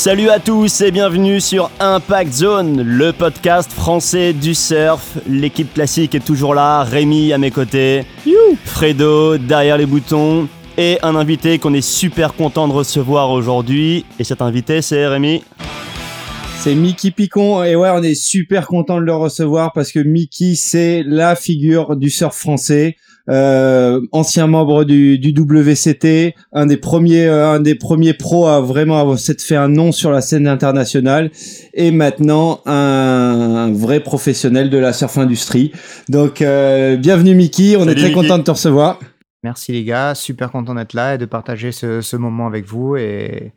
Salut à tous et bienvenue sur Impact Zone, le podcast français du surf. L'équipe classique est toujours là, Rémi à mes côtés, Fredo derrière les boutons et un invité qu'on est super content de recevoir aujourd'hui. Et cet invité, c'est Rémi. C'est Mickey Picon et ouais, on est super content de le recevoir parce que Mickey, c'est la figure du surf français. Euh, ancien membre du, du, WCT, un des premiers, euh, un des premiers pros à vraiment avoir fait un nom sur la scène internationale, et maintenant un, vrai professionnel de la surf industrie. Donc, euh, bienvenue Mickey, on est très content de te recevoir. Merci les gars, super content d'être là et de partager ce, ce moment avec vous et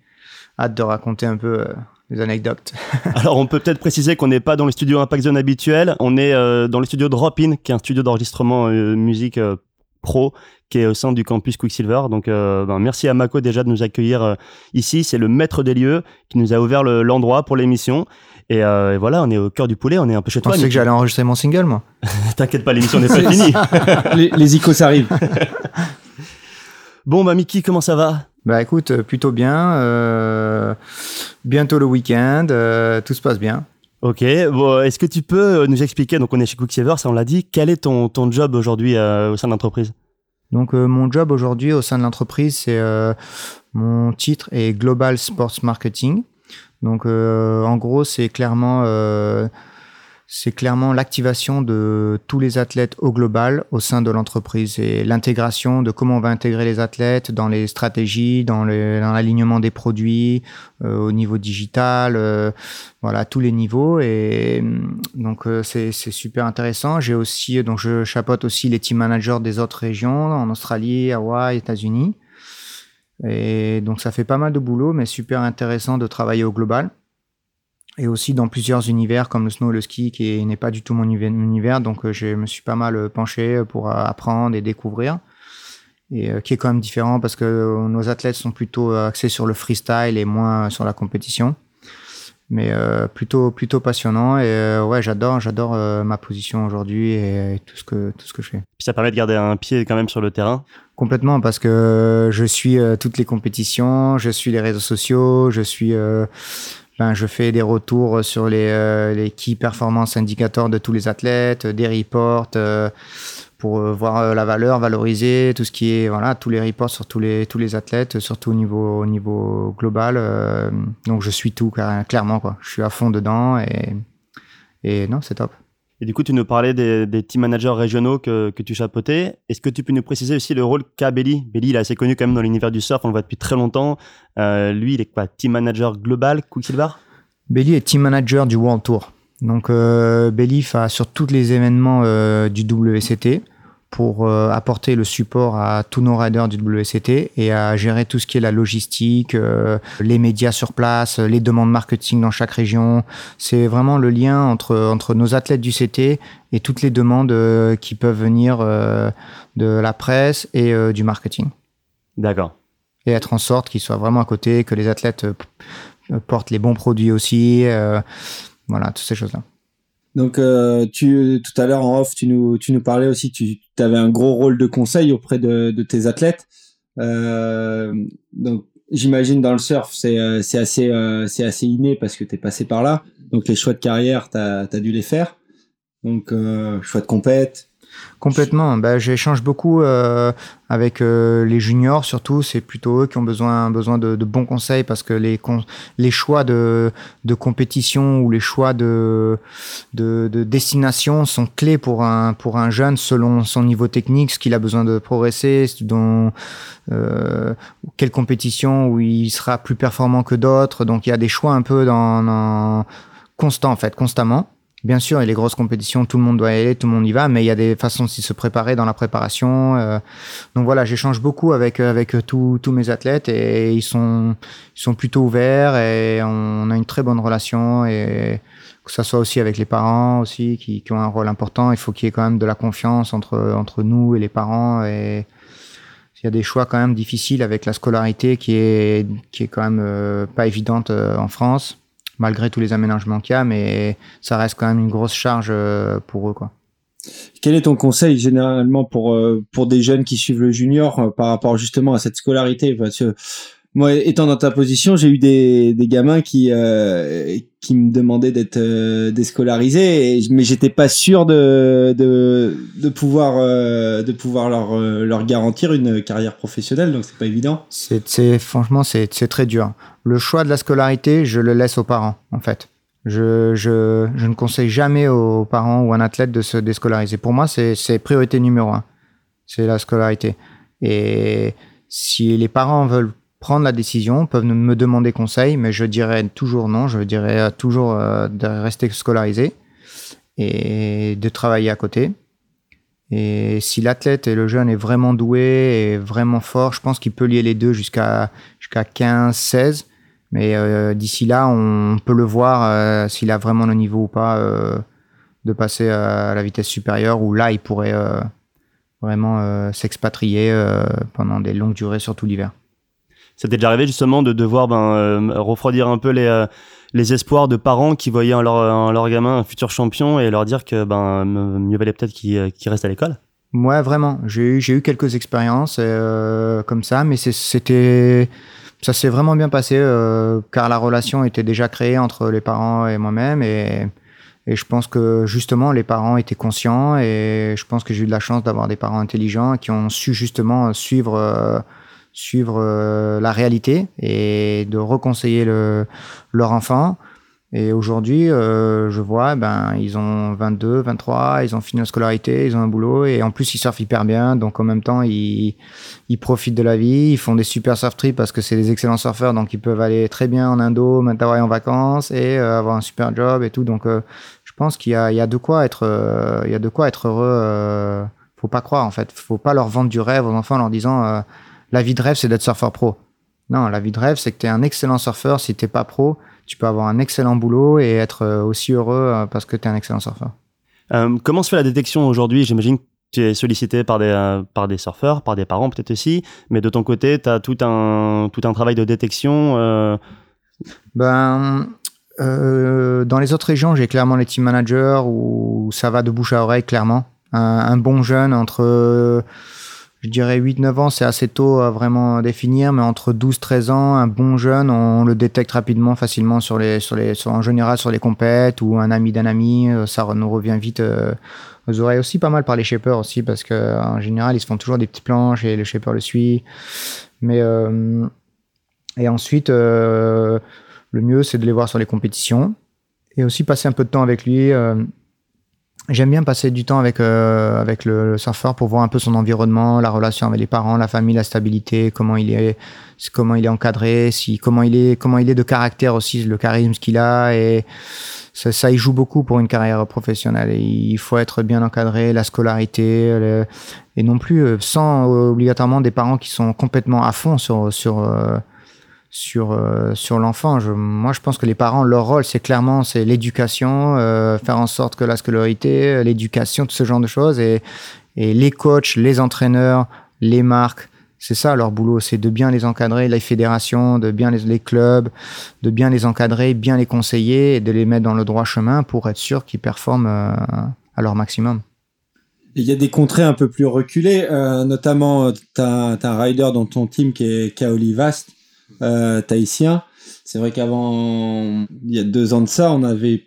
hâte de raconter un peu des anecdotes. Alors, on peut peut-être préciser qu'on n'est pas dans le studio Impact Zone habituel, on est euh, dans le studio Drop-In, qui est un studio d'enregistrement euh, musique euh, pro, qui est au sein du campus Quicksilver. Donc, ben, merci à Mako déjà de nous accueillir ici. C'est le maître des lieux qui nous a ouvert l'endroit pour l'émission. Et, voilà, on est au cœur du poulet, on est un peu chez toi. Tu sais que j'allais enregistrer mon single, moi. T'inquiète pas, l'émission n'est pas finie. les, les icônes arrivent. bon, bah, Mickey, comment ça va? Bah écoute, euh, plutôt bien. Euh, bientôt le week-end, euh, tout se passe bien. Ok, bon, est-ce que tu peux nous expliquer, donc on est chez Cooksaver, ça on l'a dit, quel est ton, ton job aujourd'hui au sein de l'entreprise? Donc mon job aujourd'hui au sein de l'entreprise, c'est mon titre est Global Sports Marketing. Donc en gros, c'est clairement c'est clairement l'activation de tous les athlètes au global au sein de l'entreprise. Et l'intégration de comment on va intégrer les athlètes dans les stratégies, dans l'alignement des produits, euh, au niveau digital, euh, voilà tous les niveaux. Et mm, donc euh, c'est super intéressant. J'ai aussi donc je chapeaute aussi les team managers des autres régions en Australie, Hawaï, États-Unis. Et donc ça fait pas mal de boulot mais super intéressant de travailler au global et aussi dans plusieurs univers comme le snow et le ski qui n'est pas du tout mon univers donc euh, je me suis pas mal euh, penché pour euh, apprendre et découvrir et qui est quand même différent parce que nos athlètes sont plutôt axés sur le freestyle et moins sur la compétition mais plutôt plutôt passionnant et ouais j'adore j'adore ma position aujourd'hui et, tout ce que tout ce que je fais. Puis ça permet de garder un pied quand même sur le terrain. Complètement parce que je suis toutes les compétitions, je suis les réseaux sociaux, je suis ben, je fais des retours sur les, euh, les key performance indicateurs de tous les athlètes, des reports euh, pour euh, voir la valeur, valoriser tout ce qui est voilà tous les reports sur tous les tous les athlètes, surtout au niveau au niveau global. donc je suis tout clairement quoi. Je suis à fond dedans et et non c'est top. Et du coup, tu nous parlais des, team managers régionaux que, que tu chapeautais. Est-ce que tu peux nous préciser aussi le rôle qu'a Belly Belly, il est assez connu quand même dans l'univers du surf, on le voit depuis très longtemps. Euh, lui, il est quoi? Team manager global, Quicksilver Belly est team manager du World Tour. Donc, euh, sur tous les événements euh, du WCT pour euh, apporter le support à tous nos riders du WCT et à gérer tout ce qui est la logistique, euh, les médias sur place, les demandes marketing dans chaque région. C'est vraiment le lien entre, entre nos athlètes du CT et toutes les demandes euh, qui peuvent venir de la presse et du marketing. D'accord. Et être en sorte qu'ils soient vraiment à côté, que les athlètes portent les bons produits aussi. voilà, toutes ces choses-là. Donc, euh, tu, tout à l'heure en off, tu nous, tu nous parlais aussi, tu avais un gros rôle de conseil auprès de, de tes athlètes. Euh, donc, j'imagine dans le surf, c'est euh, assez, euh, c'est assez inné parce que tu es passé par là. Donc, les choix de carrière, tu as, dû les faire. Donc, choix de compète, Complètement. Bah, j'échange beaucoup euh, avec euh, les juniors, surtout. C'est plutôt eux qui ont besoin, de, bons conseils parce que les, choix de, compétition ou les choix de, de, de, destination sont clés pour un, pour un jeune selon son niveau technique, ce qu'il a besoin de progresser, dont, euh, quelle compétition où il sera plus performant que d'autres. Donc il y a des choix un peu dans, dans constant en fait, constamment. Bien sûr, et les grosses compétitions, tout le monde doit y aller, tout le monde y va, mais il y a des façons de se préparer dans la préparation. Euh. donc voilà, j'échange beaucoup avec avec tous mes athlètes et ils sont ils sont plutôt ouverts et on a une très bonne relation et que ça soit aussi avec les parents aussi qui, qui ont un rôle important. Il faut qu'il y ait quand même de la confiance entre entre nous et les parents et il y a des choix quand même difficiles avec la scolarité qui est qui est quand même euh, pas évidente euh, en France malgré tous les aménagements qu'il y a, mais ça reste quand même une grosse charge euh, pour eux, quoi. Quel est ton conseil généralement pour euh, pour des jeunes qui suivent le junior euh, par rapport justement à cette scolarité? Parce que moi, étant dans ta position, j'ai eu des, des gamins qui euh, qui me demandaient d'être euh, déscolarisés, mais j'étais pas sûr de de, de pouvoir euh, de pouvoir leur euh, leur garantir une carrière professionnelle, donc c'est pas évident. C'est franchement c'est c'est très dur. Le choix de la scolarité, je le laisse aux parents en fait. Je, je, je ne conseille jamais aux parents ou à un athlète de se déscolariser. Pour moi, c'est priorité numéro un. C'est la scolarité. Et si les parents veulent prendre la décision, peuvent me demander conseil, mais je dirais toujours non. Je dirais euh, toujours euh, de rester scolarisé et de travailler à côté. Et si l'athlète et le jeune est vraiment doué et vraiment fort, je pense qu'il peut lier les deux jusqu'à jusqu'à 15, 16. Mais euh, d'ici là, on peut le voir s'il a vraiment le niveau ou pas de passer à la vitesse supérieure, où là, il pourrait vraiment s'expatrier pendant des longues durées, surtout l'hiver. Ça t'est déjà arrivé justement de devoir ben, euh, refroidir un peu les, euh, les espoirs de parents qui voyaient en leur, en leur gamin un futur champion et leur dire que ben, mieux valait peut-être qu'il euh, qu'il reste à l'école? Ouais, vraiment. J'ai eu, eu quelques expériences comme ça, mais c'était, ça s'est vraiment bien passé car la relation était déjà créée entre les parents et moi-même et, et je pense que justement les parents étaient conscients et je pense que j'ai eu de la chance d'avoir des parents intelligents qui ont su justement suivre suivre euh, la réalité et de reconseiller le, leur enfant. Et aujourd'hui, euh, je vois, ben, ils ont 22, 23, ils ont fini la scolarité, ils ont un boulot et en plus ils surfent hyper bien. Donc en même temps, ils, ils profitent de la vie, ils font des super surf trips parce que c'est des excellents surfeurs, donc ils peuvent aller très bien en Indo, Mentawai en vacances et euh, avoir un super job et tout. Donc euh, je pense qu'il y a, il y a de quoi être, euh, il y a de quoi être heureux. Euh, faut pas croire en fait, faut pas leur vendre du rêve aux enfants en leur disant la vie de rêve c'est d'être surfeur pro. Non, la vie de rêve c'est que tu es un excellent surfeur. Si t'es pas pro, tu peux avoir un excellent boulot et être euh, aussi heureux euh, parce que tu es un excellent surfeur. Euh, Comment se fait la détection aujourd'hui? J'imagine que tu es sollicité par des, euh, par des surfeurs, par des parents peut-être aussi, mais de ton côté, tu as tout un, tout un travail de détection. euh, Ben, dans les autres régions, j'ai clairement les team managers où ça va de bouche à oreille, clairement. Un, un bon jeune entre, je dirais 8-9 ans, c'est assez tôt à vraiment définir, mais entre 12-13 ans, un bon jeune, on le détecte rapidement, facilement sur les, en général sur les compètes ou un ami d'un ami, euh, ça nous revient vite euh, aux oreilles aussi, pas mal par les shapers aussi, parce que en général, ils se font toujours des petites planches et le shaper le suit. Mais, euh, et ensuite, le mieux, c'est de les voir sur les compétitions et aussi passer un peu de temps avec lui. J'aime bien passer du temps avec, euh, avec le, surfeur pour voir un peu son environnement, la relation avec les parents, la famille, la stabilité, comment il est, comment il est encadré, si, comment il est, comment il est de caractère aussi, le charisme qu'il a et ça, ça y joue beaucoup pour une carrière professionnelle. Il faut être bien encadré, la scolarité, le- et non plus euh, sans euh, obligatoirement des parents qui sont complètement à fond sur, sur, euh, sur, euh, sur l'enfant. Moi, je pense que les parents, leur rôle, c'est clairement c'est l'éducation, euh, faire en sorte que la scolarité, euh, l'éducation, tout ce genre de choses. Et, et les coachs, les entraîneurs, les marques, c'est ça leur boulot, c'est de bien les encadrer, les fédérations, de bien les, clubs, de bien les encadrer, bien les conseiller et de les mettre dans le droit chemin pour être sûr qu'ils performent à leur maximum. Il y a des contrées un peu plus reculées, notamment tu as, un rider dans ton team qui est Kaoli Vast, euh, tahitien. C'est vrai qu'avant, il y a deux ans de ça, on n'avait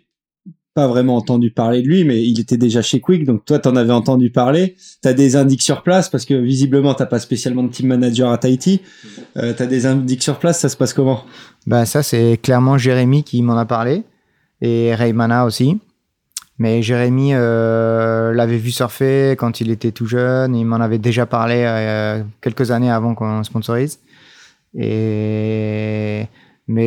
pas vraiment entendu parler de lui, mais il était déjà chez Quick, donc toi, t'en avais entendu parler. T'as des indices sur place, parce que visiblement, t'as pas spécialement de team manager à Tahiti. Euh, t'as des indices sur place, ça se passe comment? Ben ça, c'est clairement Jérémy qui m'en a parlé et Raymana aussi. Mais Jérémy euh, l'avait vu surfer quand il était tout jeune. Il m'en avait déjà parlé euh, quelques années avant qu'on sponsorise. Mais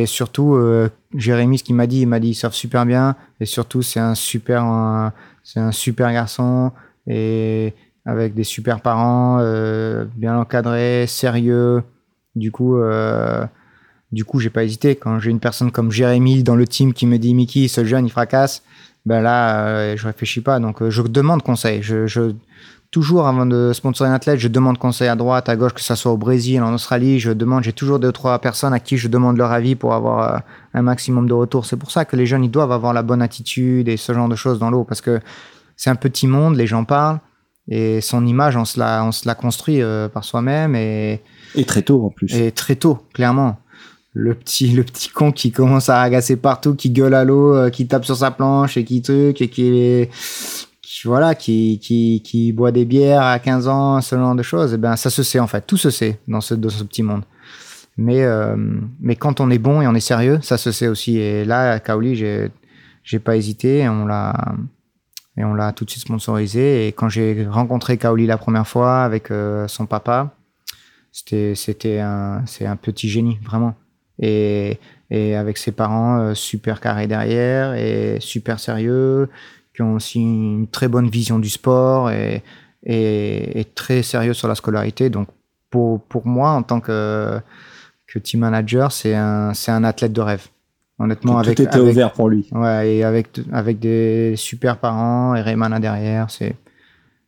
surtout, euh, Jérémy, ce qu'il m'a dit, il m'a dit, il surfe super bien. Et surtout, c'est un super, c'est un super garçon et avec des super parents, euh, bien encadré, sérieux. Du coup, euh, du coup, j'ai pas hésité. Quand j'ai une personne comme Jérémy dans le team qui me dit Mickey, ce jeune, il fracasse, ben là, euh, je réfléchis pas. Donc, je demande conseil. Toujours avant de sponsoriser un athlète, je demande conseil à droite, à gauche, que ça soit au Brésil, en Australie. Je demande, j'ai toujours deux ou trois personnes à qui je demande leur avis pour avoir euh, un maximum de retour. C'est pour ça que les jeunes, ils doivent avoir la bonne attitude et ce genre de choses dans l'eau parce que c'est un petit monde, les gens parlent. Et son image, on se la, on se la construit euh, par soi-même et, Et très tôt en plus. et très tôt, clairement. Le petit, le petit con qui commence à agacer partout, qui gueule à l'eau, euh, qui tape sur sa planche et qui truc et qui, qui voilà, qui, qui, qui boit des bières à 15 ans, ce genre de choses. Et ben, ça se sait en fait. Tout se sait dans ce, dans ce petit monde. Mais, euh, mais quand on est bon et on est sérieux, ça se sait aussi. Et là, à Kaoli, j'ai, j'ai pas hésité. Et on l'a, et on l'a tout de suite sponsorisé. Et quand j'ai rencontré Kaoli la première fois avec euh, son papa, c'était, c'était un, c'est un petit génie, vraiment. Et, et avec ses parents euh, super carrés derrière et super sérieux, qui ont aussi une très bonne vision du sport et, et, et très sérieux sur la scolarité. Donc, pour, pour moi, en tant que, que team manager, c'est un, c'est un athlète de rêve. Honnêtement, Tout avec, était avec, ouvert pour lui. Ouais, et avec, avec des super parents et Raymana derrière, c'est.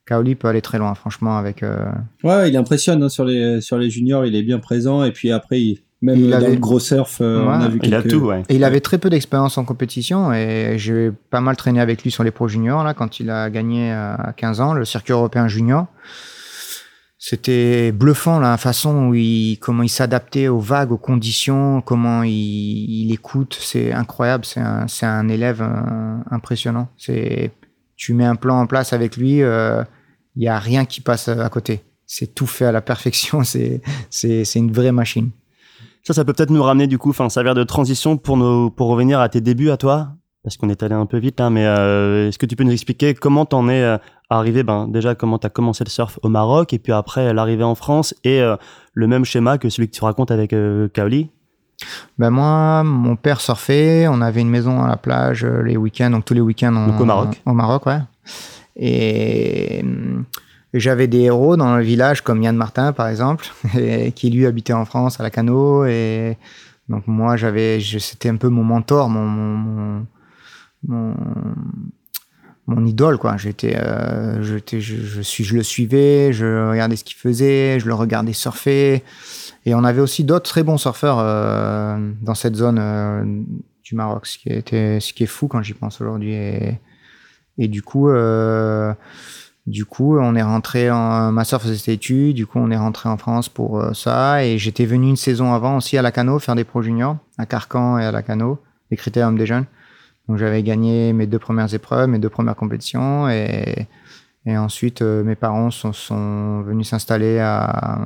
Kaoli peut aller très loin, franchement, avec. euh, Ouais, il impressionne hein, sur les sur les juniors, il est bien présent et puis après il- même Il dans avait- le gros surf, euh, on Ouais. a vu Il a tout, ouais. Et il avait très peu d'expérience en compétition et j'ai pas mal traîné avec lui sur les pros juniors là quand il a gagné à 15 ans le circuit européen junior. C'était bluffant la façon où il comment il s'adaptait aux vagues, aux conditions, comment il, il écoute, c'est incroyable, c'est un c'est un élève euh, impressionnant. C'est tu mets un plan en place avec lui, euh, il y a rien qui passe à côté. C'est tout fait à la perfection, c'est c'est c'est une vraie machine. Ça, ça peut peut-être nous ramener du coup, enfin, servir de transition pour nos, pour revenir à tes débuts à toi, parce qu'on est allé un peu vite là, mais euh, est-ce que tu peux nous expliquer comment t'en es euh, arrivé, ben déjà comment t'as commencé le surf au Maroc et puis après l'arrivée en France et euh, le même schéma que celui que tu racontes avec Kaoli? Ben moi, mon père surfait, on avait une maison à la plage les week-ends, donc tous les week-ends au Maroc. Au Maroc, ouais. Et hum, j'avais des héros dans le village comme Yann Martin par exemple, qui lui habitait en France à la Cano et donc moi j'avais, c'était un peu mon mentor, mon mon, mon, idole quoi. J'étais, euh, je, suis, je le suivais, je regardais ce qu'il faisait, je le regardais surfer. Et on avait aussi d'autres très bons surfeurs euh, dans cette zone euh, du Maroc, ce qui, est fou quand j'y pense aujourd'hui. Et, du coup, du coup, on est rentré en ma faisait ses études. Du coup, on est rentré en France pour euh, ça. Et j'étais venu une saison avant aussi à la Cano faire des pro juniors à Carcan et à la Cano, les critériums des jeunes. Donc j'avais gagné mes deux premières épreuves, mes deux premières compétitions et, et ensuite euh, mes parents sont, sont venus s'installer à,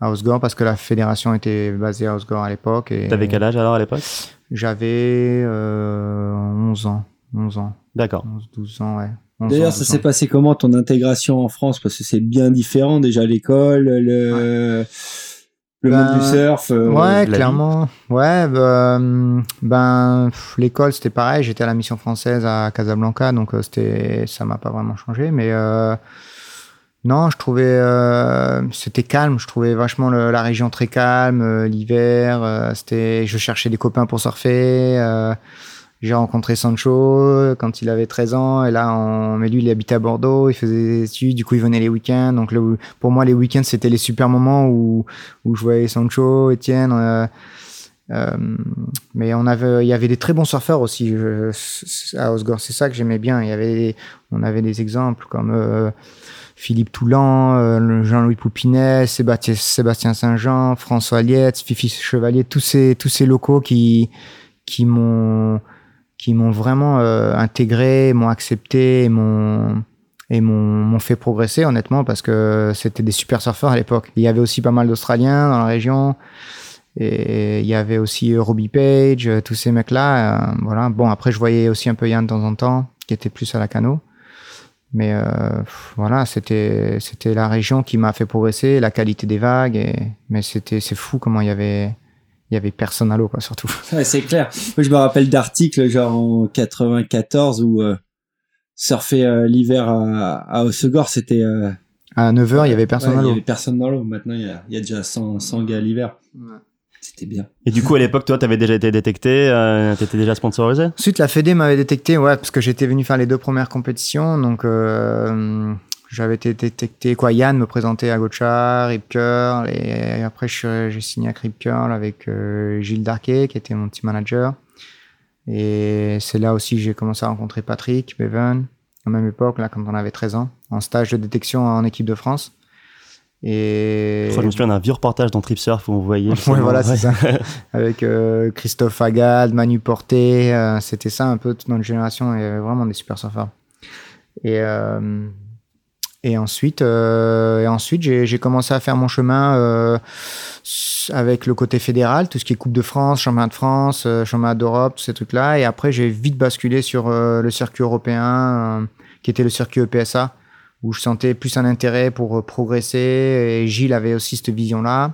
à Osgore parce que la fédération était basée à Osgore à l'époque. et T'avais quel âge alors à l'époque? J'avais euh, 11 ans. 11 ans. D'accord. 11, 12 ans, ouais. 11 D'ailleurs, ça 12 s'est passé comment ton intégration en France? Parce que c'est bien différent déjà l'école, le, le Ben, monde du surf. euh, Ouais, la clairement. Ouais, bah, hum, ben, l'école, c'était pareil. J'étais à la mission française à Casablanca, donc euh, c'était, ça m'a pas vraiment changé. Mais euh, non, je trouvais, euh, c'était calme. Je trouvais vachement le- la région très calme. euh, L'hiver, euh, c'était, je cherchais des copains pour surfer. Euh, j'ai rencontré Sancho quand il avait 13 ans et là, on... mais lui, il habitait à Bordeaux, il faisait des études, du coup, il venait les week-ends. Donc, le... pour moi, les week-ends, c'était les super moments où, où je voyais Sancho, Étienne. euh, euh, mais on avait, il y avait des très bons surfeurs aussi je- à Osgore. C'est ça que j'aimais bien. Il y avait, on avait des exemples comme euh, Philippe Toulan, euh, Jean-Louis Poupinet, Sébastien, Sébastien Saint-Jean, François Lietz, Fifi Chevalier, tous ces, tous ces locaux qui, qui m'ont, qui m'ont vraiment euh, intégré, m'ont accepté, m'ont et m'ont fait progresser honnêtement parce que c'était des super surfeurs à l'époque. Il y avait aussi pas mal d'Australiens dans la région et il y avait aussi Robbie Page, euh, tous ces mecs-là. euh, voilà. Bon après je voyais aussi un peu Yann de temps en temps qui était plus à la cano. Mais euh, voilà, c'était c'était la région qui m'a fait progresser, la qualité des vagues. Et, mais c'était c'est fou comment il y avait il y avait personne à l'eau quoi surtout. Ouais, c'est clair. Moi, je me rappelle d'articles genre en 94 où euh, surfer euh, l'hiver à, à Hossegor, c'était euh, À 9h, il y avait personne ouais, à Il y l'eau. avait personne dans l'eau. Maintenant, il y a, il y a déjà 100, 100 gars l'hiver. C'était bien. Et du coup, à l'époque, toi, t'avais déjà été détecté, euh, t'étais déjà sponsorisé? Ensuite, la Fédé m'avait détecté, ouais, parce que j'étais venu faire les deux premières compétitions, donc euh, j'avais été détecté. Quoi, Yann me présentait à Gotcha, Rip Curl, et après j'ai signé à Rip Curl avec euh, Gilles Darquet, qui était mon team manager. Et c'est là aussi que j'ai commencé à rencontrer Patrick Bevan. à la même époque, là, quand on avait 13 ans, en stage de détection en équipe de France. Et... Je, me souviens d'un vieux reportage dans Trip Surf où on voyait. ouais, voilà, c'est ça. Avec euh, Christophe Agad, Manu Porté, euh, c'était ça un peu toute notre génération. Il y avait vraiment des super surfeurs. Et, et ensuite, et ensuite j'ai commencé à faire mon chemin avec le côté fédéral, tout ce qui est Coupe de France, Championnat de France, Championnat d'Europe, tous ces trucs-là. Et après, j'ai vite basculé sur le circuit européen, qui était le circuit EPSA où je sentais plus un intérêt pour euh, progresser. Et Gilles avait aussi cette vision-là.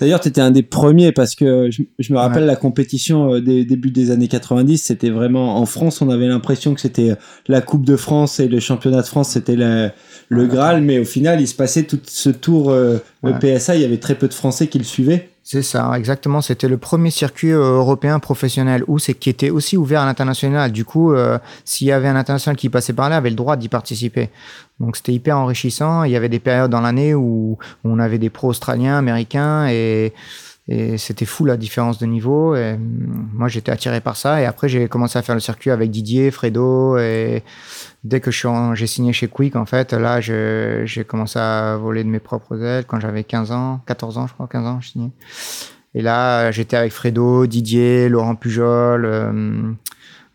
D'ailleurs, tu étais un des premiers parce que je, me rappelle la compétition euh, des débuts des années 90, c'était vraiment en France, on avait l'impression que c'était la Coupe de France et le championnat de France, c'était le Graal, mais au final, il se passait tout ce tour euh, PSA, il y avait très peu de Français qui le suivaient. C'est ça, exactement. C'était le premier circuit euh, européen professionnel où c'est qui était aussi ouvert à l'international. Du coup, euh, s'il y avait un international qui passait par là, avait le droit d'y participer. Donc c'était hyper enrichissant. Il y avait des périodes dans l'année où, on avait des pros australiens, américains et, et c'était fou la différence de niveau. Et mm, moi, j'étais attiré par ça. Et après, j'ai commencé à faire le circuit avec Didier, Fredo et dès que j'ai signé chez Quick, en fait, là, j'ai commencé à voler de mes propres ailes quand j'avais 15 ans, 14 ans, je crois, 15 ans, je signé. Et là, j'étais avec Fredo, Didier, Laurent Pujol, euh,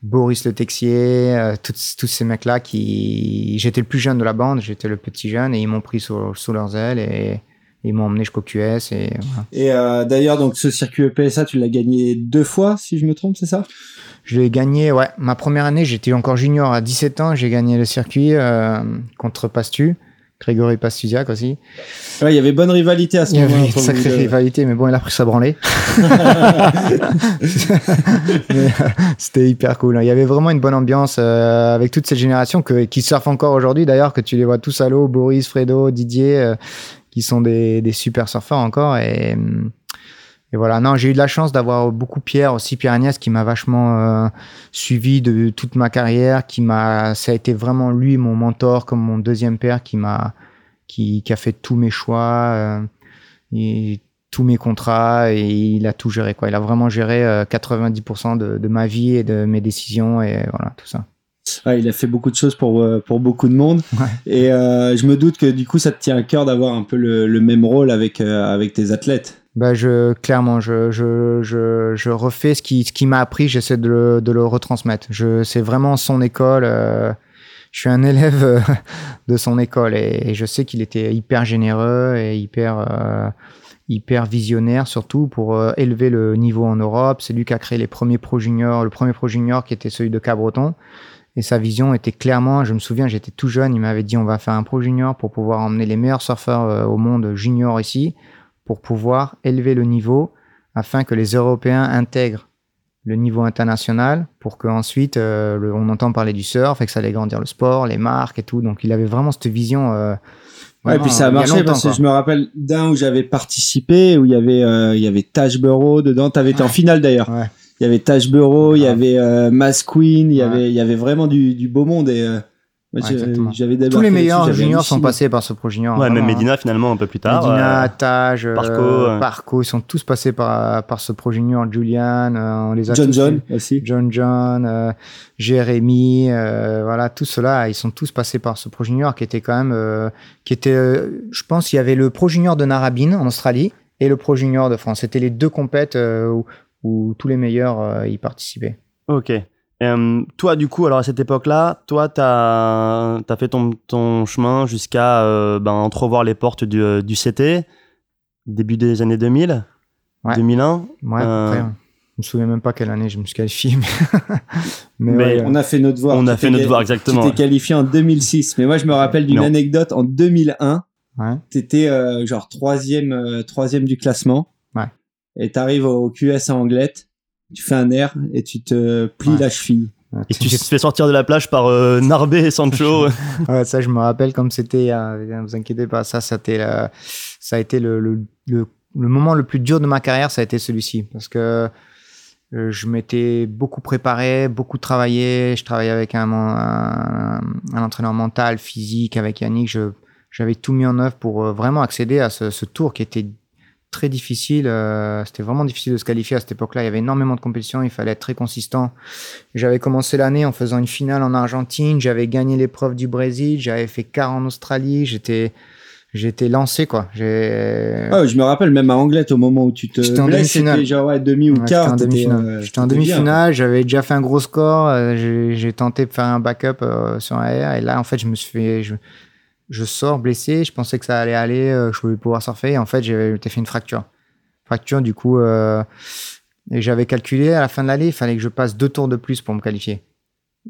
Boris Le Texier, euh, tous, ces mecs-là qui, j'étais le plus jeune de la bande, j'étais le petit jeune et ils m'ont pris sous, sous leurs ailes et, ils m'ont emmené jusqu'au QS et Et euh, d'ailleurs, donc ce circuit EPSA, tu l'as gagné deux fois, si je me trompe, c'est ça? Je l'ai gagné, ouais. Ma première année, j'étais encore junior à 17 ans. J'ai gagné le circuit euh, contre Pastu. Grégory Pastusiak aussi. Ouais, il y avait bonne rivalité à ce moment-là. Il y avait une sacrée rivalité, mais bon, il a pris sa branlée. Euh, c'était hyper cool. Il y avait vraiment une bonne ambiance euh, avec toute cette génération que, qui surfe encore aujourd'hui, d'ailleurs, que tu les vois tous à l'eau, Boris, Fredo, Didier, euh, qui sont des, super surfeurs encore. Et, hum, et voilà, non, j'ai eu de la chance d'avoir beaucoup Pierre aussi, Pierre Agnès, qui m'a vachement euh, suivi de toute ma carrière, qui m'a, ça a été vraiment lui mon mentor, comme mon deuxième père, qui m'a, qui a fait tous mes choix, euh, et tous mes contrats, et il a tout géré quoi. Il a vraiment géré 90% euh, de, de, ma vie et de mes décisions et voilà tout ça. Ouais, il a fait beaucoup de choses pour pour beaucoup de monde. Et je me doute que du coup ça te tient à cœur d'avoir un peu le, le même rôle avec avec tes athlètes. Bah je clairement je je je, je refais ce qui ce qui m'a appris j'essaie de le, de le retransmettre. Je c'est vraiment son école euh, je suis un élève euh, de son école et, je sais qu'il était hyper généreux et hyper euh, hyper visionnaire surtout pour élever le niveau en Europe. C'est lui qui a créé les premiers pro juniors le premier pro junior qui était celui de Cabreton et sa vision était clairement je me souviens j'étais tout jeune il m'avait dit on va faire un pro junior pour pouvoir emmener les meilleurs surfeurs au monde junior ici pour pouvoir élever le niveau afin que les Européens intègrent le niveau international pour qu'ensuite euh, on entend parler du surf et que ça allait grandir le sport, les marques et tout. Donc il avait vraiment cette vision. Euh, ouais, et puis ça a marché parce que je me rappelle d'un où j'avais participé où il y avait euh, il y avait Taj Bureau dedans. T'avais été en finale d'ailleurs. Il y avait Taj Bureau, il y avait euh, Mass Queen, il y avait il y avait vraiment du, du beau monde et euh, tous les meilleurs juniors sont passés par ce pro junior. Ouais, même Medina finalement un peu plus tard. Medina, euh, Taj, euh, Parco, ils sont tous passés par par ce pro junior. Julian, euh, on les a John John aussi. John John, Jérémy, voilà, tous ceux-là, ils sont tous passés par ce pro junior qui était quand même, qui était, je pense, il y avait le pro junior de Narrabeen en Australie et le pro junior de France. C'était les deux compètes où, où tous les meilleurs y participaient. Ok. Euh, toi, du coup, alors à cette époque-là, toi, tu as, fait ton, ton chemin jusqu'à euh, ben, entrevoir les portes du, euh, du, CT, début des années 2000, ouais. 2001. Ouais, après, je me souviens même pas quelle année je me suis qualifié. Mais, mais, on a fait notre devoir. On a fait notre devoir, exactement. Tu t'es qualifié en 2006. Mais moi, je me rappelle d'une anecdote en 2001. Ouais. Tu étais genre troisième, troisième du classement. Et tu arrives au QS à Anglette tu fais un air et tu te plies la cheville. Et tu te fais sortir de la plage par euh, Narbé et Sancho. ouais, ça, je me rappelle comme c'était. Ne vous inquiétez pas, ça, ça, ça a été le, le, le, moment le plus dur de ma carrière, ça a été celui-ci. Parce que euh, je m'étais beaucoup préparé, beaucoup travaillé. Je travaillais avec un, un, un entraîneur mental, physique, avec Yannick. J'avais tout mis en œuvre pour euh, vraiment accéder à ce, ce tour qui était très difficile. euh, c'était vraiment difficile de se qualifier à cette époque-là. Il y avait énormément de compétitions. Il fallait être très consistant. J'avais commencé l'année en faisant une finale en Argentine. J'avais gagné l'épreuve du Brésil. J'avais fait quart en Australie. J'étais, j'étais lancé quoi. J'ai. Ah, je me rappelle même à Anglette au moment où tu te J'étais en demi-finale. genre ouais, demi ou Ouais, quart. J'étais en demi-finale. euh, J'étais en demi-finale, j'avais déjà fait un gros score, euh, j'ai j'ai tenté de faire un backup euh, sur un air et là en fait je me suis fait je, je sors blessé, je pensais que ça allait aller, euh, je pouvais pouvoir surfer et en fait j'ai m'étais fait une fracture. Fracture du coup euh, et j'avais calculé à la fin de l'année, il fallait que je passe deux tours de plus pour me qualifier.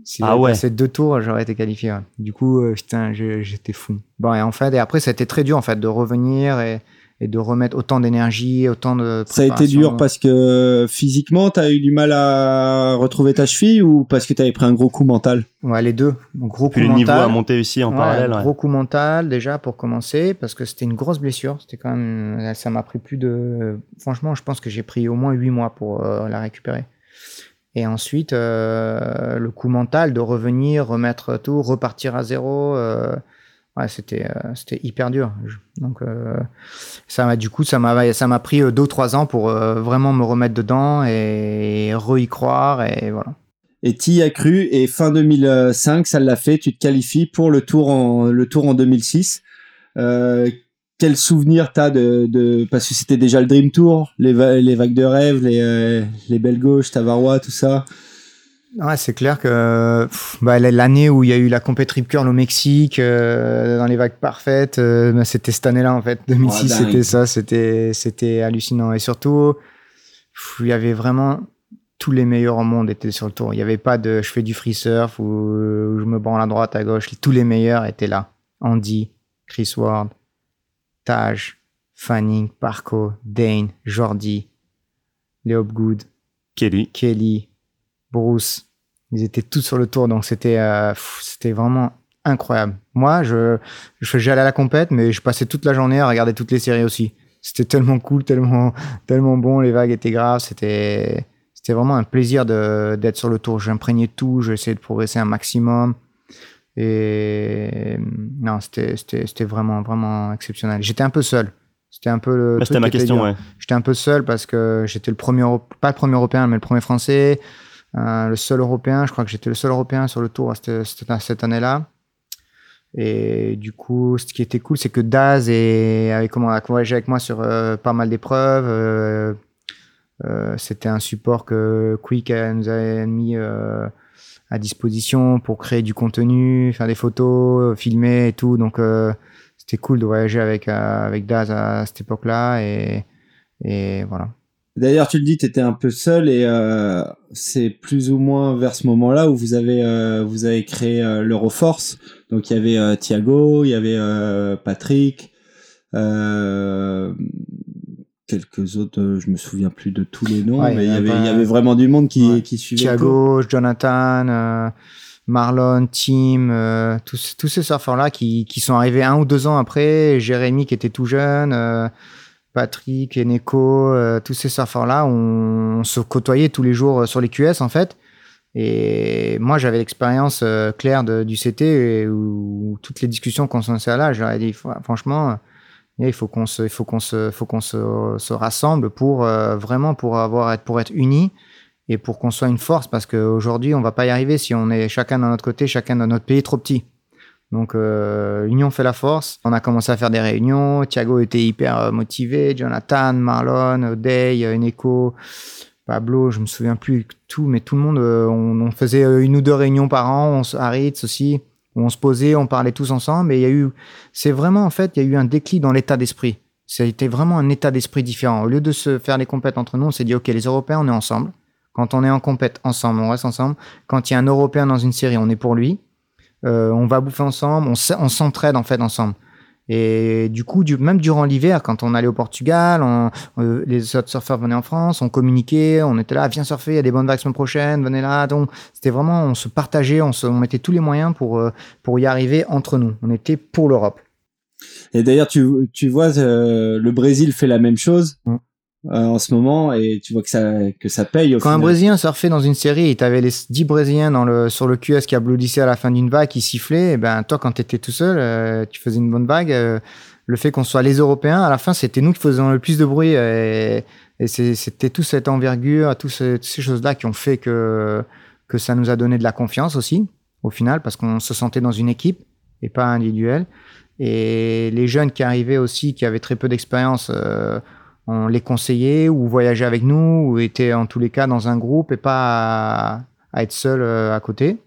Si Ah j'avais ouais. passé deux tours, j'aurais été qualifié. ouais. Du coup, euh, putain, j'étais fou. Bon, et en fait, et après, ça a été très dur en fait de revenir et, et de remettre autant d'énergie, autant de. Ça a été dur parce que physiquement, t'as eu du mal à retrouver ta cheville ou parce que t'avais pris un gros coup mental? Ouais, les deux. Donc, gros Puis coup le niveau mental. a monté aussi en Ouais, parallèle. ouais. Gros coup mental déjà pour commencer parce que c'était une grosse blessure. C'était quand même, ça m'a pris plus de. Franchement, je pense que j'ai pris au moins huit mois pour euh, la récupérer. Et ensuite, euh, le coup mental de revenir, remettre tout, repartir à zéro. euh, ouais, c'était euh, c'était hyper dur. Donc euh, ça m'a du coup ça m'a ça m'a pris euh, deux trois ans pour vraiment me remettre dedans et re y croire et voilà. Et t'y as cru et fin 2005, ça l'a fait. Tu te qualifies pour le tour en le tour en 2006. Euh, quel souvenir t'as de, parce que c'était déjà le Dream Tour, les, les vagues de rêve, les, euh, les belles gauches, Tavarois, tout ça. Ouais, c'est clair que bah, l'année où il y a eu la compète Rip Curl au Mexique, euh, dans les vagues parfaites, euh, bah, c'était cette année-là en fait. 2006, Oh, dingue. c'était ça, c'était c'était hallucinant. Et surtout, il y avait vraiment tous les meilleurs au monde étaient sur le tour. Il n'y avait pas de je fais du free surf ou, je me branle à droite, à gauche. Tous les meilleurs étaient là. Andy, Chris Ward, Taj, Fanning, Parco, Dane, Jordi, Leo Good, Kelly. Kelly, Bruce, ils étaient tous sur le tour, donc c'était euh, c'était vraiment incroyable. Moi, je j'allais à la compète, mais je passais toute la journée à regarder toutes les séries aussi. C'était tellement cool, tellement tellement bon, les vagues étaient graves, c'était c'était vraiment un plaisir d'être sur le tour. J'imprégnais tout, j'essayais de progresser un maximum. Et non, c'était vraiment vraiment exceptionnel. J'étais un peu seul. C'était un peu le Bah, truc C'était ma question, ouais. J'étais un peu seul parce que j'étais le premier, pas le premier européen, mais le premier français, le seul européen. Je crois que j'étais le seul européen sur le tour à cette, année-là. Et du coup, ce qui était cool, c'est que Daz avait comment, a voyagé avec moi sur euh, pas mal d'épreuves. Euh, euh, C'était un support que Quick euh, nous avait mis euh, à disposition pour créer du contenu, faire des photos, filmer et tout. Donc, euh, c'était cool de voyager avec, euh, avec Daz à cette époque-là. Et voilà. D'ailleurs, tu le dis, tu étais un peu seul et euh, c'est plus ou moins vers ce moment-là où vous avez euh, vous avez créé euh, l'Euroforce. Donc il y avait euh, Thiago, il y avait euh, Patrick, euh, quelques autres. je me souviens plus de tous les noms, Ouais, mais il y avait avait il y pas- avait vraiment du monde qui Ouais. qui suivait. Thiago, Jonathan, euh, Marlon, Tim, euh, tous, tous ces surfeurs-là qui, qui sont arrivés un ou deux ans après, Jérémy qui était tout jeune, euh, Patrick, Eneko, euh, tous ces surfeurs-là, on, se côtoyait tous les jours euh, sur les QS en fait. Et moi, j'avais l'expérience euh, claire de- du CT et où, toutes les discussions qu'on s'en là, ai dit, Fr- franchement, il faut qu'on se, il se, rassemble pour vraiment pour avoir, pour être unis et pour qu'on soit une force parce qu'aujourd'hui on va pas y arriver si on est chacun d'un notre côté, chacun dans notre pays trop petit. Donc euh, l'union fait la force. On a commencé à faire des réunions. Thiago était hyper euh, motivé, Jonathan, Marlon, Day, Eneko, Pablo, je me souviens plus tout, mais tout le monde, euh, on, faisait euh, une ou deux réunions par an, on, à Ritz aussi, où on se posait, on parlait tous ensemble. Et il y a eu, c'est vraiment en fait, il y a eu un déclic dans l'état d'esprit. Été vraiment un état d'esprit différent. Au lieu de se faire les compètes entre nous, on s'est dit ok, les Européens, on est ensemble. Quand on est en compète ensemble, on reste ensemble. Quand il y a un Européen dans une série, on est pour lui. Euh, on va bouffer ensemble, on s'entraide en fait ensemble. Et du coup, du, même durant l'hiver, quand on allait au Portugal, on- euh, les autres surfeurs venaient en France, on communiquait, on était là, viens surfer, il y a des bonnes vagues semaine prochaine, venez là. Donc, c'était vraiment, on se partageait, on, se, on mettait tous les moyens pour, euh, pour y arriver entre nous. On était pour l'Europe. Et d'ailleurs, tu, tu vois, euh, le Brésil fait la même chose. Mm. En ce moment et tu vois que ça que ça paye. Au Quand un Brésilien surfait dans une série et t'avais les 10 Brésiliens dans le sur le QS qui applaudissaient à la fin d'une vague, qui sifflaient, et ben toi quand t'étais tout seul, tu faisais une bonne vague. le fait qu'on soit les Européens, à la fin c'était nous qui faisions le plus de bruit et, et c'était tout cette envergure, toutes ces, ces choses-là qui ont fait que que ça nous a donné de la confiance aussi au final parce qu'on se sentait dans une équipe et pas individuel. Et les jeunes qui arrivaient aussi, qui avaient très peu d'expérience, euh, on les conseillait ou voyageaient avec nous ou étaient en tous les cas dans un groupe et pas à, être seul euh, à côté.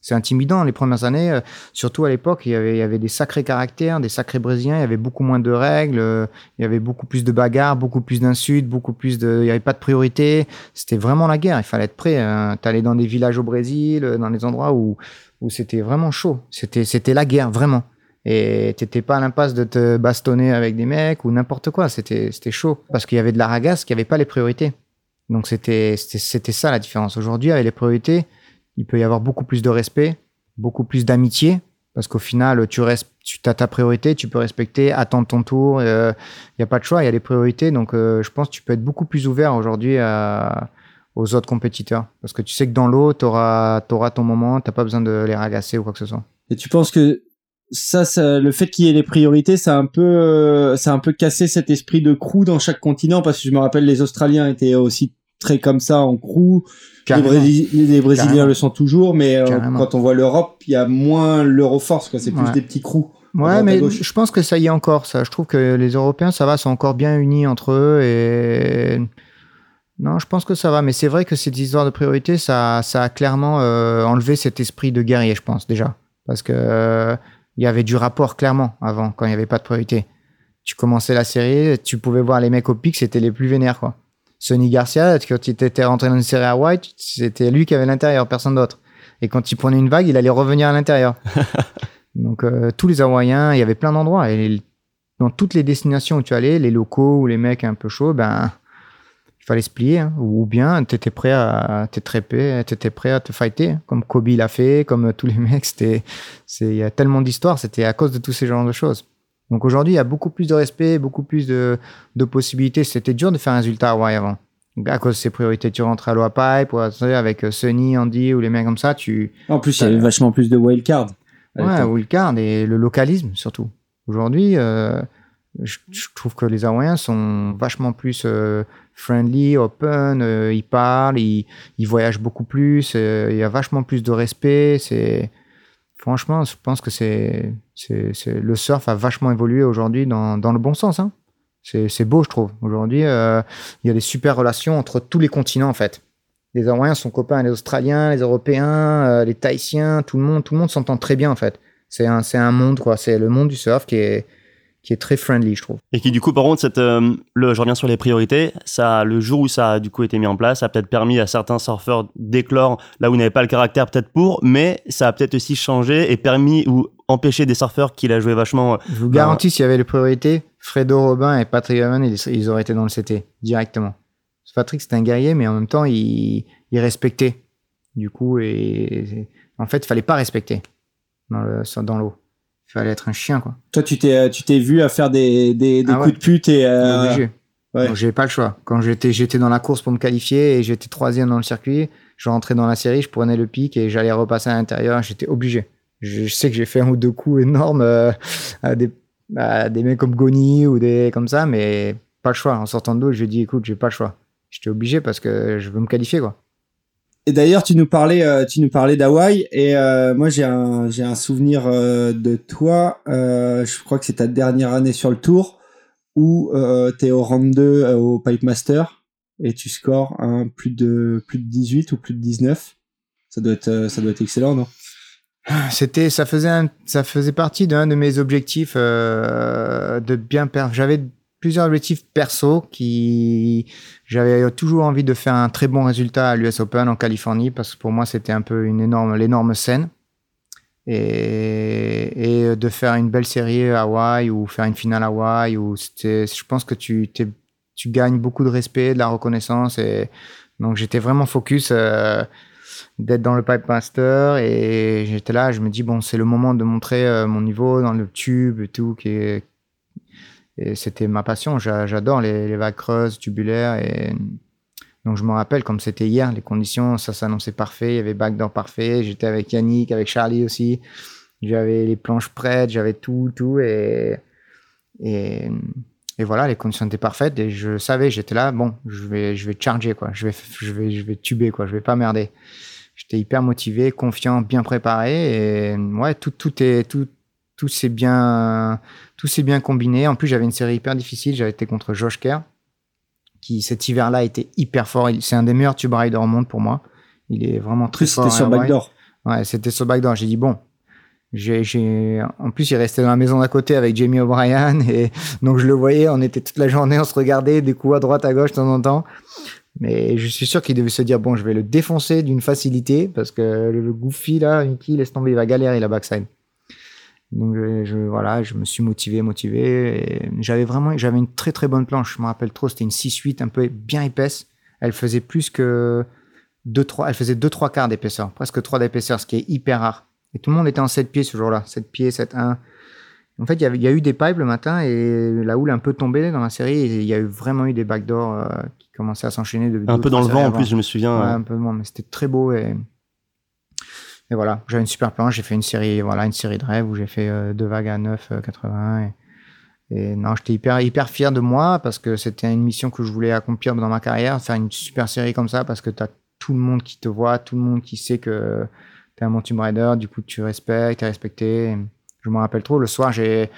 C'est intimidant les premières années, euh, surtout à l'époque, il, y avait des sacrés caractères, des sacrés brésiliens, il y avait beaucoup moins de règles, il y avait beaucoup plus de bagarres, beaucoup plus d'insultes, beaucoup plus de... Il n'y avait pas de priorité, c'était vraiment la guerre, il fallait être prêt. Hein. Tu allais dans des villages au Brésil, dans des endroits où, où c'était vraiment chaud, c'était la guerre, vraiment et t'étais pas à l'impasse de te bastonner avec des mecs ou n'importe quoi. C'était c'était chaud parce qu'il y avait de la ragasse, qu'il n'y avait pas les priorités. Donc c'était c'était ça la différence. Aujourd'hui, avec les priorités, il peut y avoir beaucoup plus de respect, beaucoup plus d'amitié parce qu'au final, tu restes, tu as ta priorité, tu peux respecter, attendre ton tour. Il euh, n'y a pas de choix, il y a des priorités. Donc euh, je pense que tu peux être beaucoup plus ouvert aujourd'hui aux autres compétiteurs parce que tu sais que dans l'eau, tu auras, auras ton moment, tu n'as pas besoin de les ragasser ou quoi que ce soit. Et tu penses que ça, ça, le fait qu'il y ait les priorités, ça a un peu, euh, ça a un peu cassé cet esprit de crew dans chaque continent parce que je me rappelle les Australiens étaient aussi très comme ça en crew. Les, Brésiliens le sont toujours, mais euh, quand on voit l'Europe, il y a moins l'Euroforce, quoi. C'est plus des petits crews. Ouais, mais je pense que ça y est encore, ça. Je trouve que les Européens, ça va, sont encore bien unis entre eux et. Non, je pense que ça va, mais c'est vrai que cette histoire de priorité, ça, ça a clairement euh, enlevé cet esprit de guerrier, je pense, déjà. Parce que il y avait du rapport clairement avant, quand il n'y avait pas de priorité. Tu commençais la série, tu pouvais voir les mecs au pic, c'était les plus vénères, quoi. Sonny Garcia, quand il était rentré dans une série à White, c'était lui qui avait l'intérieur, personne d'autre. Et quand il prenait une vague, il allait revenir à l'intérieur. Donc euh, tous les Hawaïens, il y avait plein d'endroits. Et dans toutes les destinations où tu allais, les locaux ou les mecs un peu chauds, ben il fallait se plier. Hein. Ou bien tu étais prêt à te tréper, tu étais prêt à te fighter, hein. comme Kobe l'a fait, comme tous les mecs. Il y a tellement d'histoires, c'était à cause de tous ces genres de choses. Donc aujourd'hui, il y a beaucoup plus de respect, beaucoup plus de, de possibilités. C'était dur de faire un résultat à Hawaii avant. à cause de ces priorités, tu rentres à Loa Pipe ou avec euh, Sunny, Andy ou les mecs comme ça, tu. En plus, il y avait vachement plus de wildcard. Ouais, wildcard et le localisme surtout. Aujourd'hui, euh, je, trouve que les Hawaïens sont vachement plus euh, friendly, open, euh, ils parlent, ils, ils, voyagent beaucoup plus, euh, il y a vachement plus de respect. C'est franchement, je pense que c'est, le surf a vachement évolué aujourd'hui dans, dans le bon sens. Hein. C'est, beau, je trouve. Aujourd'hui, il y a des super relations entre tous les continents en fait. Les Hawaïens sont copains, les Australiens, les Européens, les Tahitiens, tout le monde, tout le monde s'entend très bien en fait. C'est un, un monde quoi. C'est le monde du surf qui est qui est très friendly, je trouve. Et qui, du coup, par contre, cette, euh, le, je reviens sur les priorités. Ça, le jour où ça a du coup été mis en place, ça a peut-être permis à certains surfeurs d'éclore là où ils n'avaient pas le caractère peut-être pour, mais ça a peut-être aussi changé et permis ou empêché des surfeurs qui l'a joué vachement. Euh, je vous garantis, s'il y avait les priorités, Fredo Robin et Patrick Evan, ils, auraient été dans le CT directement. Patrick, c'était un guerrier, mais en même temps, il, il respectait. Du coup, et en fait, il fallait pas respecter dans l'eau fallait être un chien quoi. Toi tu t'es euh, tu t'es vu à faire des des, des ah coups de pute et euh... obligé. Ouais. J'avais pas le choix. Quand j'étais j'étais dans la course pour me qualifier et j'étais troisième dans le circuit, je rentrais dans la série, je prenais le pic et j'allais repasser à l'intérieur. J'étais obligé. Je, sais que j'ai fait un ou deux coups énormes euh, à, des, à des mecs comme Goni ou des comme ça, mais pas le choix. En sortant de l'eau, je dit écoute, j'ai pas le choix. J'étais obligé parce que je veux me qualifier quoi. Et d'ailleurs, tu nous parlais, euh, tu nous parlais d'Hawaï, et euh, moi j'ai un, j'ai un souvenir euh, de toi. je crois que c'est ta dernière année sur le tour où tu es au round 2 au Pipe Master et tu scores plus de plus de 18 ou plus de 19. Ça doit être, ça doit être excellent, non? C'était, ça faisait, ça faisait partie d'un de mes objectifs de bien perdre. J'avais plusieurs objectifs perso qui j'avais toujours envie de faire un très bon résultat à l'US Open en Californie parce que pour moi c'était un peu une énorme l'énorme scène. Et, de faire une belle série à Hawaï ou faire une finale à Hawaï ou je pense que tu tu gagnes beaucoup de respect de la reconnaissance et donc j'étais vraiment focus euh, d'être dans le pipe master et j'étais là je me dis bon c'est le moment de montrer euh, mon niveau dans le tube et tout qui et c'était ma passion. J'adore les, les, vagues creuses, tubulaires. Et donc je me rappelle comme c'était hier, les conditions, ça s'annonçait parfait. Il y avait backdoor parfait. J'étais avec Yannick, avec Charlie aussi. J'avais les planches prêtes, j'avais tout, tout. Et, et, et, voilà, les conditions étaient parfaites. Et je savais, j'étais là, bon, je vais, je vais charger, quoi. Je vais, je vais, je vais tuber, quoi. Je vais pas merder. J'étais hyper motivé, confiant, bien préparé. Et ouais, tout, tout est, tout, tout s'est bien, tout s'est bien combiné. En plus, j'avais une série hyper difficile. J'avais été contre Josh Kerr, qui cet hiver-là était hyper fort. C'est un des meilleurs tube riders au monde pour moi. Il est vraiment très fort. C'était sur backdoor. Ouais, c'était sur backdoor. J'ai dit bon. J'ai, en plus, il restait dans la maison d'à côté avec Jamie O'Brien et donc je le voyais. On était toute la journée, on se regardait des coups à droite, à gauche de temps en temps. Mais je suis sûr qu'il devait se dire bon, je vais le défoncer d'une facilité parce que le Goofy là, Mickey, laisse tomber, il va galérer la backside. Donc je, voilà, je me suis motivé, motivé. J'avais vraiment, j'avais une très très bonne planche. Je me rappelle trop, c'était une 6-8 un peu bien épaisse. Elle faisait plus que 2 3 elle faisait 2 3 quarts d'épaisseur, presque 3 d'épaisseur, ce qui est hyper rare. Et tout le monde était en 7 pieds ce jour-là, 7 pieds, 7 1. En fait, il y, y a eu des pipes le matin et la houle est un peu tombée dans la série. Et il y a eu vraiment eu des backdoors euh, qui commençaient à s'enchaîner. Un peu dans le vent en plus, je me souviens. Ouais, un peu mais c'était très beau et et voilà, j'avais une super planche. J'ai fait une série, voilà, une série de rêves où j'ai fait euh, deux vagues à 9, 80. Euh, et, et non, j'étais hyper, hyper fier de moi parce que c'était une mission que je voulais accomplir dans ma carrière, faire une super série comme ça parce que tu tout le monde qui te voit, tout le monde qui sait que tu es un Mountain Rider, du coup tu respectes, tu es respecté. Je me rappelle trop, le soir, j'ai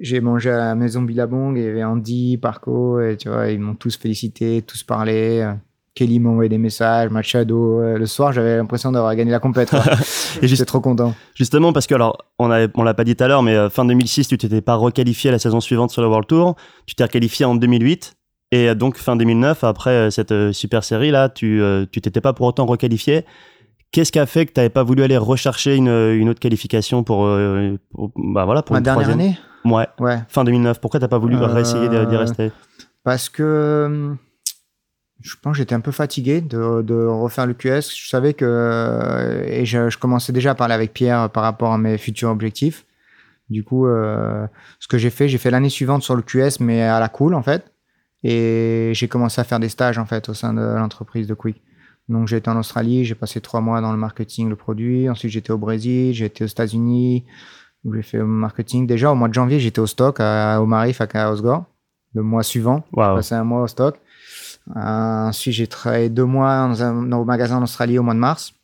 j'ai mangé à la maison Billabong et il y avait Andy, Parco, et tu vois, ils m'ont tous félicité, tous parlé. Kelly m'a envoyé des messages, Machado. Euh, le soir, j'avais l'impression d'avoir gagné la compète. et j'étais trop content. Justement, parce que, alors, on, on l'a pas dit tout à l'heure, mais euh, fin 2006, tu t'étais pas requalifié la saison suivante sur le World Tour. Tu t'es requalifié en 2008. Et euh, donc, fin 2009, après cette super série là, tu tu t'étais pas pour autant requalifié. Qu'est-ce qui a fait que tu n'avais pas voulu aller rechercher une, une autre qualification pour, bah voilà, pour Ma dernière année? Ouais. ouais. Fin 2009. Pourquoi tu n'as pas voulu réessayer d'y rester? Parce que je pense que j'étais un peu fatigué de, de, refaire le QS. Je savais que et je, je, commençais déjà à parler avec Pierre par rapport à mes futurs objectifs. Du coup, euh, ce que j'ai fait, j'ai fait l'année suivante sur le QS, mais à la cool en fait. Et j'ai commencé à faire des stages en fait au sein de l'entreprise de Quick. Donc j'ai été en Australie, j'ai passé trois mois dans le marketing, le produit. Ensuite j'étais au Brésil, j'ai été aux États-Unis où j'ai fait le marketing. Déjà au mois de janvier, j'étais au stock à, au Marif à Osgore. Le mois suivant, j'ai passé un mois au stock. Euh, ensuite, j'ai travaillé deux mois dans un dans magasin en Australie au mois de mars.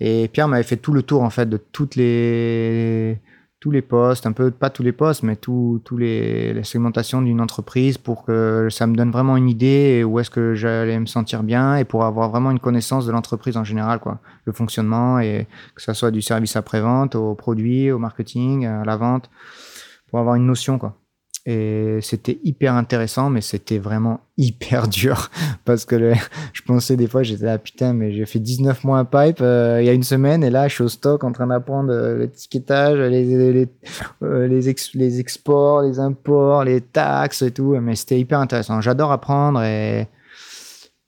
Et Pierre m'avait fait tout le tour en fait de toutes les tous les postes, un peu pas tous les postes, mais tous les, les segmentations d'une entreprise pour que ça me donne vraiment une idée où est-ce que j'allais me sentir bien et pour avoir vraiment une connaissance de l'entreprise en général, quoi, le fonctionnement et que ça soit du service après vente, au produit, au marketing, à la vente, pour avoir une notion, quoi. Et c'était hyper intéressant, mais c'était vraiment hyper dur. Parce que je pensais des fois, j'étais là, putain, mais j'ai fait 19 mois à pipe euh, il y a une semaine, et là, je suis au stock en train d'apprendre euh, l'étiquetage, les, les, euh, les, les, exports, les imports, les taxes et tout. Mais c'était hyper intéressant. J'adore apprendre et,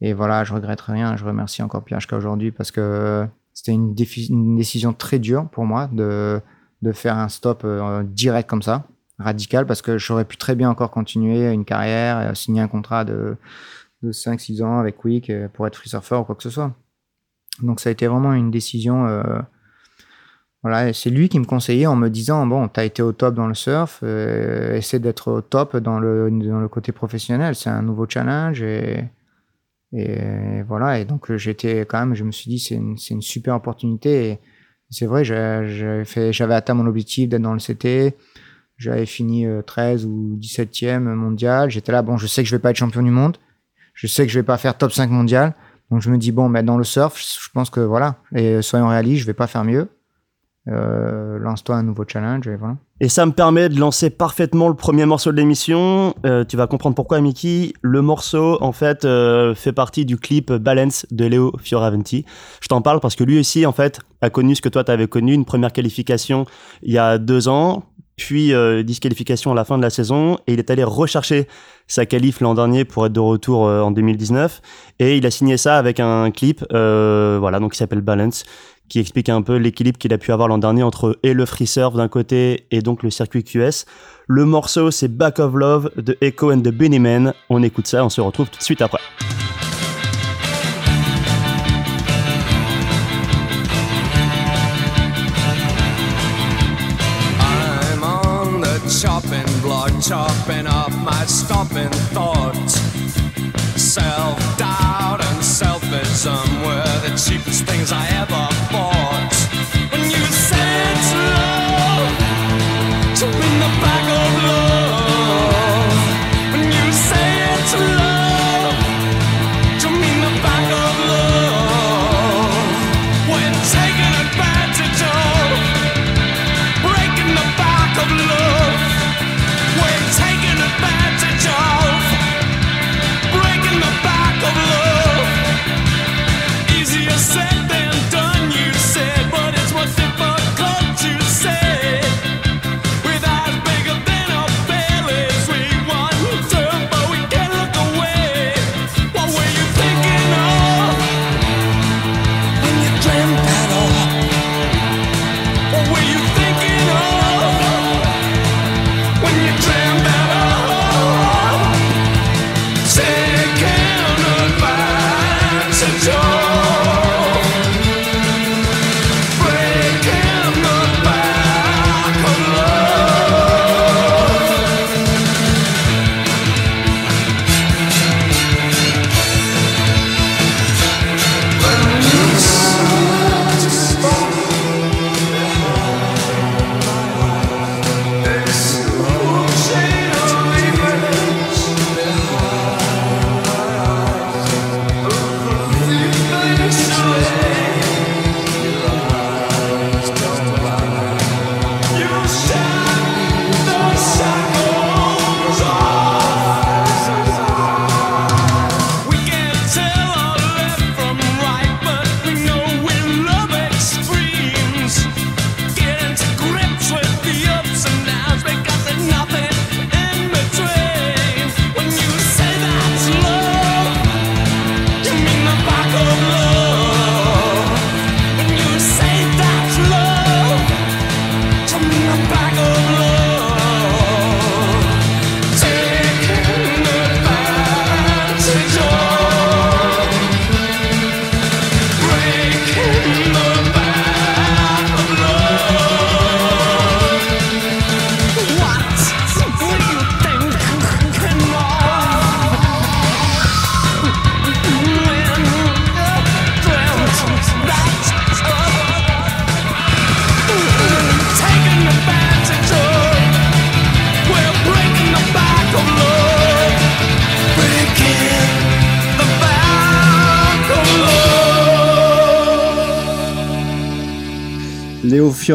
et voilà, je regrette rien. Je remercie encore Pierre jusqu'à aujourd'hui parce que c'était une, une, décision très dure pour moi de, de faire un stop direct comme ça radical parce que j'aurais pu très bien encore continuer une carrière, et signer un contrat de, de 5-6 ans avec Quick euh, pour être free surfer ou quoi que ce soit. Donc ça a été vraiment une décision. Euh, voilà, c'est lui qui me conseillait en me disant bon, tu as été au top dans le surf, euh, essaie d'être au top dans le, dans le côté professionnel, c'est un nouveau challenge et, voilà. Et donc j'étais quand même, je me suis dit c'est une, une, super opportunité. C'est vrai, j'avais atteint mon objectif d'être dans le CT. J'avais fini 13 euh, ou 17e mondial. J'étais là, bon, je sais que je vais pas être champion du monde. Je sais que je vais pas faire top 5 mondial. Donc je me dis, bon, mais dans le surf, je pense que voilà. Et soyons réalistes, je vais pas faire mieux. Euh, lance-toi un nouveau challenge et voilà. Et ça me permet de lancer parfaitement le premier morceau de l'émission. Euh, tu vas comprendre pourquoi, Mickey. Le morceau, en fait, euh, fait partie du clip Balance de Léo Fioravanti. Je t'en parle parce que lui aussi, en fait, a connu ce que toi, tu avais connu, une première qualification il y a deux ans puis euh, disqualification à la fin de la saison, et il est allé rechercher sa qualif l'an dernier pour être de retour euh, en 2019, et il a signé ça avec un clip, euh, voilà, donc qui s'appelle Balance, qui explique un peu l'équilibre qu'il a pu avoir l'an dernier entre et le free surf d'un côté et donc le circuit QS. Le morceau, c'est Back of Love de Echo and the Bunnymen. On écoute ça, on se retrouve tout de suite après. Chopping chopping up my stopping thoughts. Self doubt and selfism were the cheapest things I ever bought.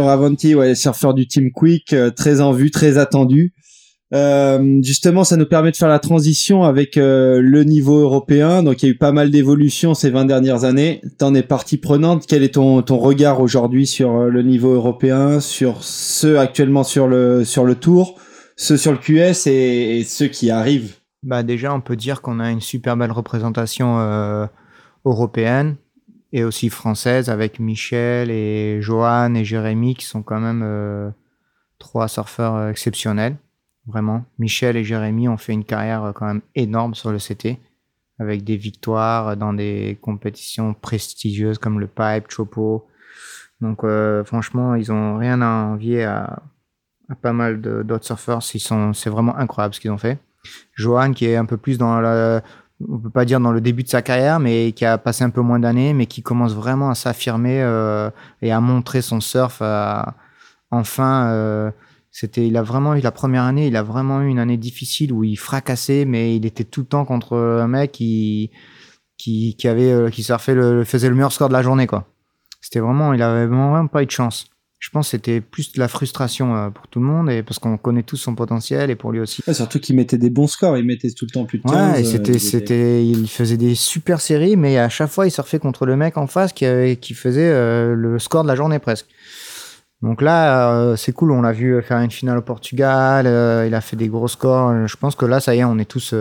Fioravanti, ouais, surfeur du Team Quick, euh, très en vue, très attendu. Euh, justement, ça nous permet de faire la transition avec euh, le niveau européen. Donc, il y a eu pas mal d'évolutions ces 20 dernières années. T'en es partie prenante. Quel est ton, ton regard aujourd'hui sur le niveau européen, sur ceux actuellement sur le, sur le tour, ceux sur le QS et, et ceux qui arrivent Bah déjà, on peut dire qu'on a une super belle représentation européenne et aussi française avec Michel et Johan et Jérémy qui sont quand même euh, trois surfeurs euh, exceptionnels. Vraiment. Michel et Jérémy ont fait une carrière euh, quand même énorme sur le CT avec des victoires dans des compétitions prestigieuses comme le Pipe, Chopo. Donc franchement, ils ont rien à envier à, pas mal d'autres surfeurs. C'est vraiment incroyable ce qu'ils ont fait. Johan qui est un peu plus dans la, on peut pas dire dans le début de sa carrière, mais qui a passé un peu moins d'années, mais qui commence vraiment à s'affirmer euh, et à montrer son surf. euh, enfin, euh, c'était, il a vraiment eu la première année, il a vraiment eu une année difficile où il fracassait, mais il était tout le temps contre un mec qui qui, qui avait euh, qui surfait le, faisait le meilleur score de la journée quoi. C'était vraiment, il avait vraiment pas eu de chance. Je pense que c'était plus de la frustration euh, pour tout le monde et parce qu'on connaît tous son potentiel et pour lui aussi. Ouais, Surtout qu'il mettait des bons scores. Il mettait tout le temps plus de 15. Ouais, et euh, c'était, il c'était, il faisait des super séries, mais à chaque fois, il surfait contre le mec en face qui, faisait euh, le score de la journée presque. Donc là, euh, c'est cool. On l'a vu faire une finale au Portugal. il a fait des gros scores. Je pense que là, ça y est, on est tous,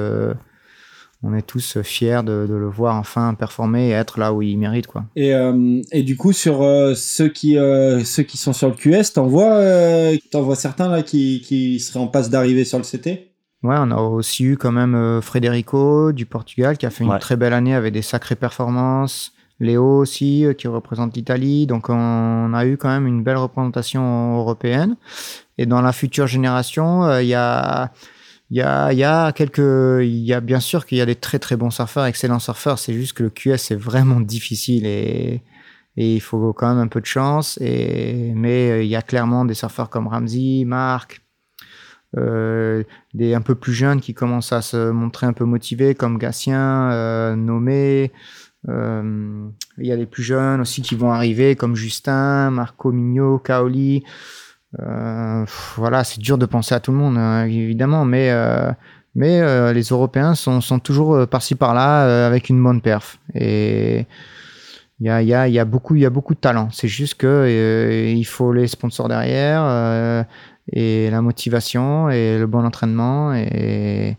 on est tous fiers de, de, le voir enfin performer et être là où il mérite quoi. Et, euh, et du coup sur euh, ceux qui euh, ceux qui sont sur le QS, t'en vois euh, t'en vois certains là qui, qui seraient en passe d'arriver sur le CT Ouais, on a aussi eu quand même Frederico du Portugal qui a fait une très belle année avec des sacrées performances. Léo aussi qui représente l'Italie. Donc on a eu quand même une belle représentation européenne. Et dans la future génération, il y a il y a, y a quelques, il y a bien sûr qu'il y a des très très bons surfeurs, excellents surfeurs. C'est juste que le QS est vraiment difficile et, et il faut quand même un peu de chance. Et, mais euh, il y a clairement des surfeurs comme Ramsey, Marc, euh, des un peu plus jeunes qui commencent à se montrer un peu motivés comme Gatien, euh, Nommé. Euh, il y a des plus jeunes aussi qui vont arriver comme Justin, Marco Mignot, Kaoli. Euh, voilà, c'est dur de penser à tout le monde, hein, évidemment, mais, euh, mais euh, les Européens sont, toujours par-ci par-là avec une bonne perf. Et il y a, y, a, y, a beaucoup, y a beaucoup de talent. C'est juste que il faut les sponsors derrière et la motivation et le bon entraînement. Et,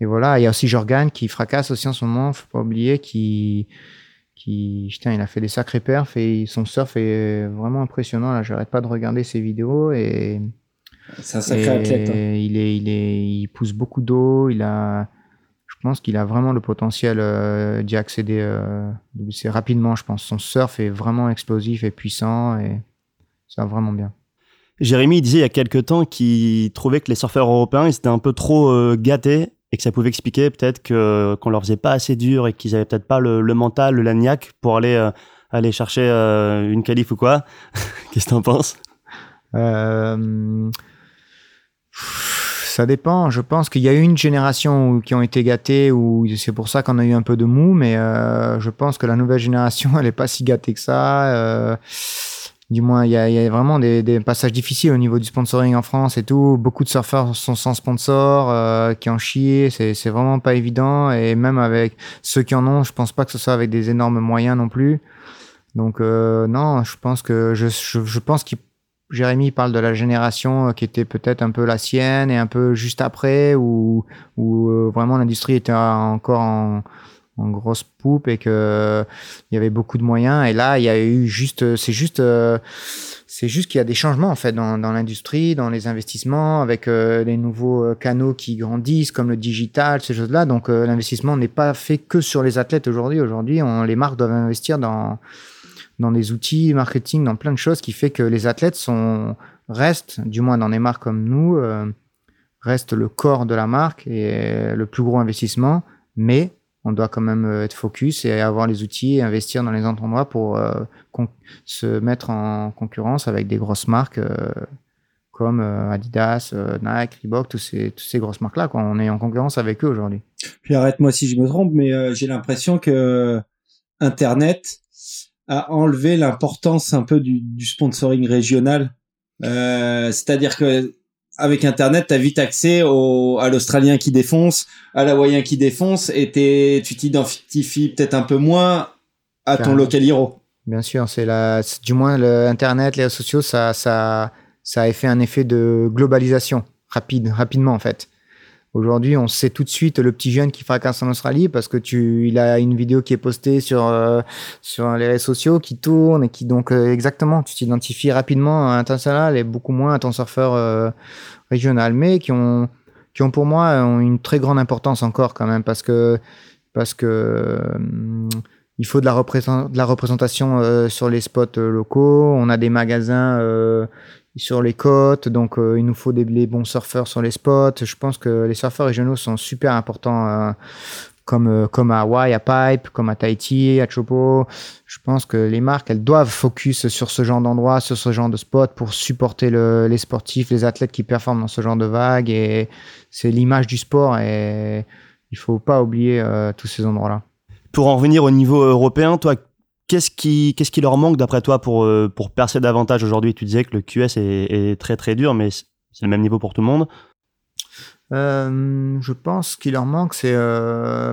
et voilà, il y a aussi Jorgan qui fracasse aussi en ce moment, faut pas oublier, qui qui, putain, il a fait des sacrés perfs et son surf est vraiment impressionnant. Là, j'arrête pas de regarder ses vidéos et. C'est un sacré athlète. Hein. Il est, il est, il pousse beaucoup d'eau. Il a, je pense qu'il a vraiment le potentiel euh, d'y accéder. Euh, c'est rapidement, je pense. Son surf est vraiment explosif et puissant et ça va vraiment bien. Jérémy disait il y a quelques temps qu'il trouvait que les surfeurs européens ils étaient un peu trop euh, gâtés et que ça pouvait expliquer peut-être que qu'on leur faisait pas assez dur et qu'ils avaient peut-être pas le, mental, le lagnac pour aller euh, aller chercher euh, une qualif ou quoi. Qu'est-ce que t'en penses? Euh, Ça dépend. Je pense qu'il y a eu une génération qui ont été gâtés ou c'est pour ça qu'on a eu un peu de mou, mais je pense que la nouvelle génération elle est pas si gâtée que ça du moins, il y a, y a, vraiment des, des, passages difficiles au niveau du sponsoring en France et tout. Beaucoup de surfeurs sont sans sponsor, euh, qui en chient. C'est, c'est vraiment pas évident. Et même avec ceux qui en ont, je pense pas que ce soit avec des énormes moyens non plus. Donc euh, non, je pense que je, je, je pense qu'il Jérémy parle de la génération qui était peut-être un peu la sienne et un peu juste après, où, où euh, vraiment l'industrie était encore en, en grosse poupe et que il y avait beaucoup de moyens. Et là il y a eu juste c'est juste euh, c'est juste qu'il y a des changements en fait dans, l'industrie dans les investissements avec euh, les nouveaux euh, canaux qui grandissent comme le digital ces choses là donc l'investissement n'est pas fait que sur les athlètes aujourd'hui. Aujourd'hui les marques doivent investir dans dans des outils marketing dans plein de choses qui fait que les athlètes sont restent du moins dans des marques comme nous restent le corps de la marque et le plus gros investissement. Mais on doit quand même euh, être focus et avoir les outils et investir dans les endroits pour euh, se mettre en concurrence avec des grosses marques euh, comme Adidas, Nike, Reebok, toutes ces grosses marques-là. On est en concurrence avec eux aujourd'hui. Puis arrête-moi si je me trompe, mais j'ai l'impression que Internet a enlevé l'importance un peu du, du sponsoring régional. C'est-à-dire que avec Internet, tu as vite accès au, à l'Australien qui défonce, à l'Hawaïen qui défonce, et tu t'identifies peut-être un peu moins à ton local hero. Bien sûr, c'est la, du moins le Internet, les réseaux sociaux, ça, ça, ça a fait un effet de globalisation rapide, rapidement en fait. Aujourd'hui, on sait tout de suite le petit jeune qui fracasse en Australie parce que tu, il a une vidéo qui est postée sur euh, sur les réseaux sociaux qui tourne et qui donc euh, exactement, tu t'identifies rapidement à un international et beaucoup moins à ton surfeur euh, régional, mais qui ont qui ont pour moi une très grande importance encore quand même parce que parce que il faut de la représentation sur les spots locaux. On a des magasins sur les côtes, donc euh, il nous faut des bons surfeurs sur les spots. Je pense que les surfeurs régionaux sont super importants, euh, comme euh, comme à Hawaii, à Pipe, comme à Tahiti, à Chopo. Je pense que les marques, elles doivent focus sur ce genre d'endroit, sur ce genre de spot pour supporter le, les sportifs, les athlètes qui performent dans ce genre de vagues. Et c'est l'image du sport et il faut pas oublier tous ces endroits-là. Pour en revenir au niveau européen, toi, Qu'est-ce qui, qu'est-ce qui leur manque d'après toi pour, euh, pour percer davantage aujourd'hui? Tu disais que le QS est, très très dur, mais c'est le même niveau pour tout le monde. Euh, je pense qu'il leur manque, c'est. Euh...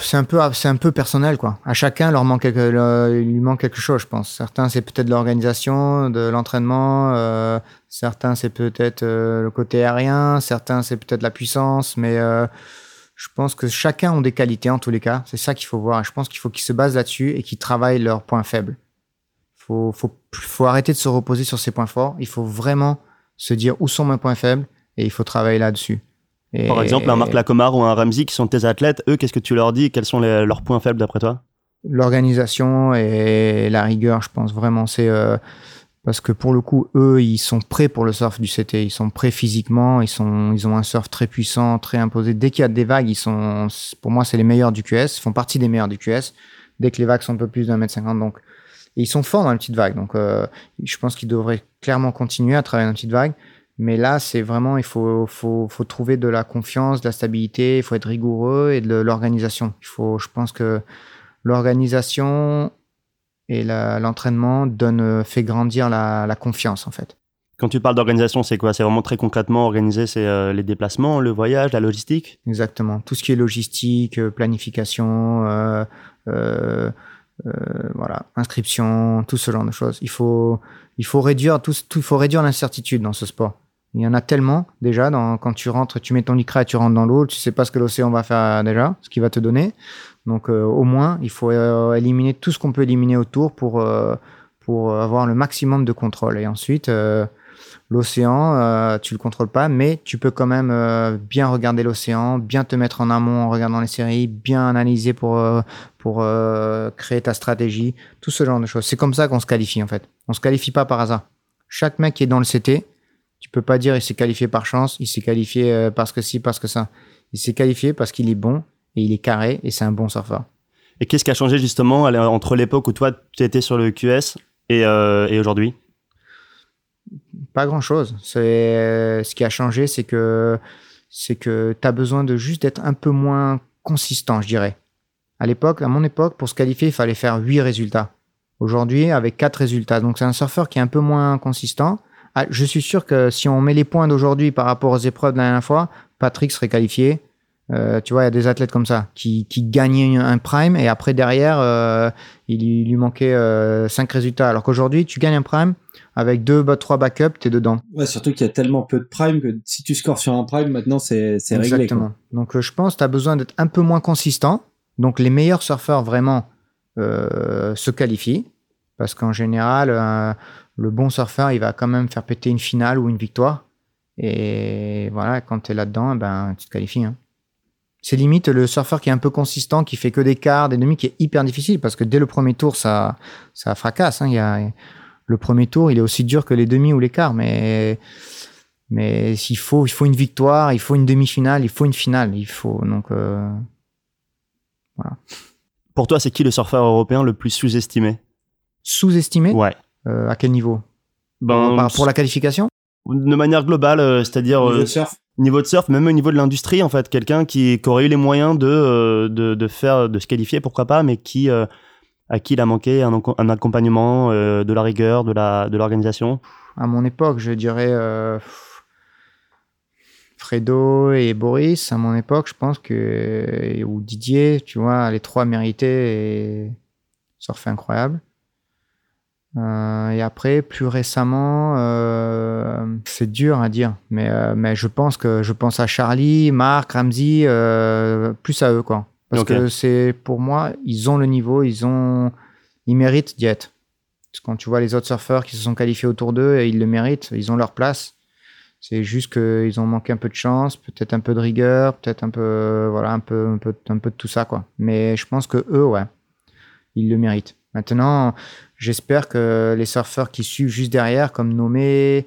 c'est un peu c'est un peu personnel quoi. À chacun leur manque il lui manque quelque chose, je pense. Certains c'est peut-être l'organisation, de l'entraînement, certains c'est peut-être le côté aérien, certains c'est peut-être la puissance, mais je pense que chacun ont des qualités en tous les cas. C'est ça qu'il faut voir. je pense qu'il faut qu'ils se basent là-dessus et qu'ils travaillent leurs points faibles. Faut faut faut arrêter de se reposer sur ses points forts. Il faut vraiment se dire où sont mes points faibles et il faut travailler là-dessus. Par exemple, un Marc Lacomar ou un Ramsey qui sont tes athlètes, eux, qu'est-ce que tu leur dis? Quels sont leurs points faibles d'après toi? L'organisation et la rigueur, je pense vraiment. C'est euh, parce que pour le coup, eux, ils sont prêts pour le surf du CT. Ils sont prêts physiquement. Ils sont, ils ont un surf très puissant, très imposé. Dès qu'il y a des vagues, ils sont, pour moi, c'est les meilleurs du QS. Ils font partie des meilleurs du QS. Dès que les vagues sont un peu plus d'un mètre cinquante, donc ils sont forts dans les petites vagues. Donc, euh, je pense qu'ils devraient clairement continuer à travailler dans les petites vagues. Mais là, c'est vraiment, il faut, faut, faut, trouver de la confiance, de la stabilité, il faut être rigoureux et de l'organisation. Il faut, je pense que l'organisation et l'entraînement donne, fait grandir la, la, confiance, en fait. Quand tu parles d'organisation, c'est quoi? C'est vraiment très concrètement organiser c'est euh, les déplacements, le voyage, la logistique? Exactement. Tout ce qui est logistique, euh, planification, euh, euh, voilà, inscription, tout ce genre de choses. Il faut, il faut réduire tout, tout faut réduire l'incertitude dans ce sport. Il y en a tellement déjà dans, quand tu rentres, tu mets ton lycra et tu rentres dans l'eau, tu sais pas ce que l'océan va faire déjà, ce qu'il va te donner. Donc euh, au moins, il faut euh, éliminer tout ce qu'on peut éliminer autour pour euh, avoir le maximum de contrôle. Et ensuite, l'océan, tu le contrôles pas, mais tu peux quand même bien regarder l'océan, bien te mettre en amont en regardant les séries, bien analyser pour créer ta stratégie, tout ce genre de choses. C'est comme ça qu'on se qualifie en fait. On se qualifie pas par hasard. Chaque mec qui est dans le CT, tu peux pas dire il s'est qualifié par chance, il s'est qualifié parce que si, parce que ça. Il s'est qualifié parce qu'il est bon et il est carré et c'est un bon surfeur. Et qu'est-ce qui a changé justement entre l'époque où toi tu étais sur le QS et, euh, et aujourd'hui? Pas grand-chose. C'est euh, ce qui a changé, c'est que c'est que tu as besoin de juste d'être un peu moins consistant, je dirais. À l'époque, à mon époque, pour se qualifier, il fallait faire 8 résultats. Aujourd'hui, avec 4 résultats. Donc c'est un surfeur qui est un peu moins consistant ah, je suis sûr que si on met les points d'aujourd'hui par rapport aux épreuves de la dernière fois, Patrick serait qualifié. Euh, tu vois, il y a des athlètes comme ça qui, qui gagnaient un prime et après derrière, euh, il, lui manquait euh, cinq résultats. Alors qu'aujourd'hui, tu gagnes un prime avec deux, trois backups, t'es dedans. Ouais, surtout qu'il y a tellement peu de prime que si tu scores sur un prime, maintenant c'est réglé. Exactement. Donc je pense que tu as besoin d'être un peu moins consistant. Donc les meilleurs surfeurs vraiment se qualifient parce qu'en général le bon surfeur, il va quand même faire péter une finale ou une victoire. Et voilà, quand tu es là-dedans, ben, tu te qualifies. Hein. C'est limite le surfeur qui est un peu consistant, qui fait que des quarts, des demi, qui est hyper difficile parce que dès le premier tour, ça, ça fracasse. Hein. Il y a, le premier tour, il est aussi dur que les demi ou les quarts, mais, mais s'il faut, il faut une victoire, il faut une demi-finale, il faut une finale, il faut donc euh, voilà. Pour toi, c'est qui le surfeur européen le plus sous-estimé? Sous-estimé? Ouais. Euh, à quel niveau? Ben, Pour la qualification? De manière globale, euh, c'est-à-dire niveau, de surf. Niveau de surf, même au niveau de l'industrie en fait, quelqu'un qui, aurait eu les moyens de, de, faire, de se qualifier, pourquoi pas, mais qui à qui il a manqué un, un accompagnement, de la rigueur, de de l'organisation? À mon époque, je dirais. Fredo et Boris, à mon époque, je pense que, ou Didier, tu vois, les trois méritaient et surfer incroyable. Euh, et après, plus récemment, euh, c'est dur à dire, mais, euh, mais je pense que je pense à Charlie, Marc, Ramsey, plus à eux quoi. Parce que c'est pour moi, ils ont le niveau, ils ont, ils méritent d'y être. Parce que quand tu vois les autres surfeurs qui se sont qualifiés autour d'eux, ils le méritent, ils ont leur place. C'est juste qu'ils ont manqué un peu de chance, peut-être un peu de rigueur, peut-être un peu, voilà, un peu, un peu, un peu de tout ça quoi. Mais je pense que eux, ouais, ils le méritent. Maintenant, J'espère que les surfeurs qui suivent juste derrière, comme Nomé,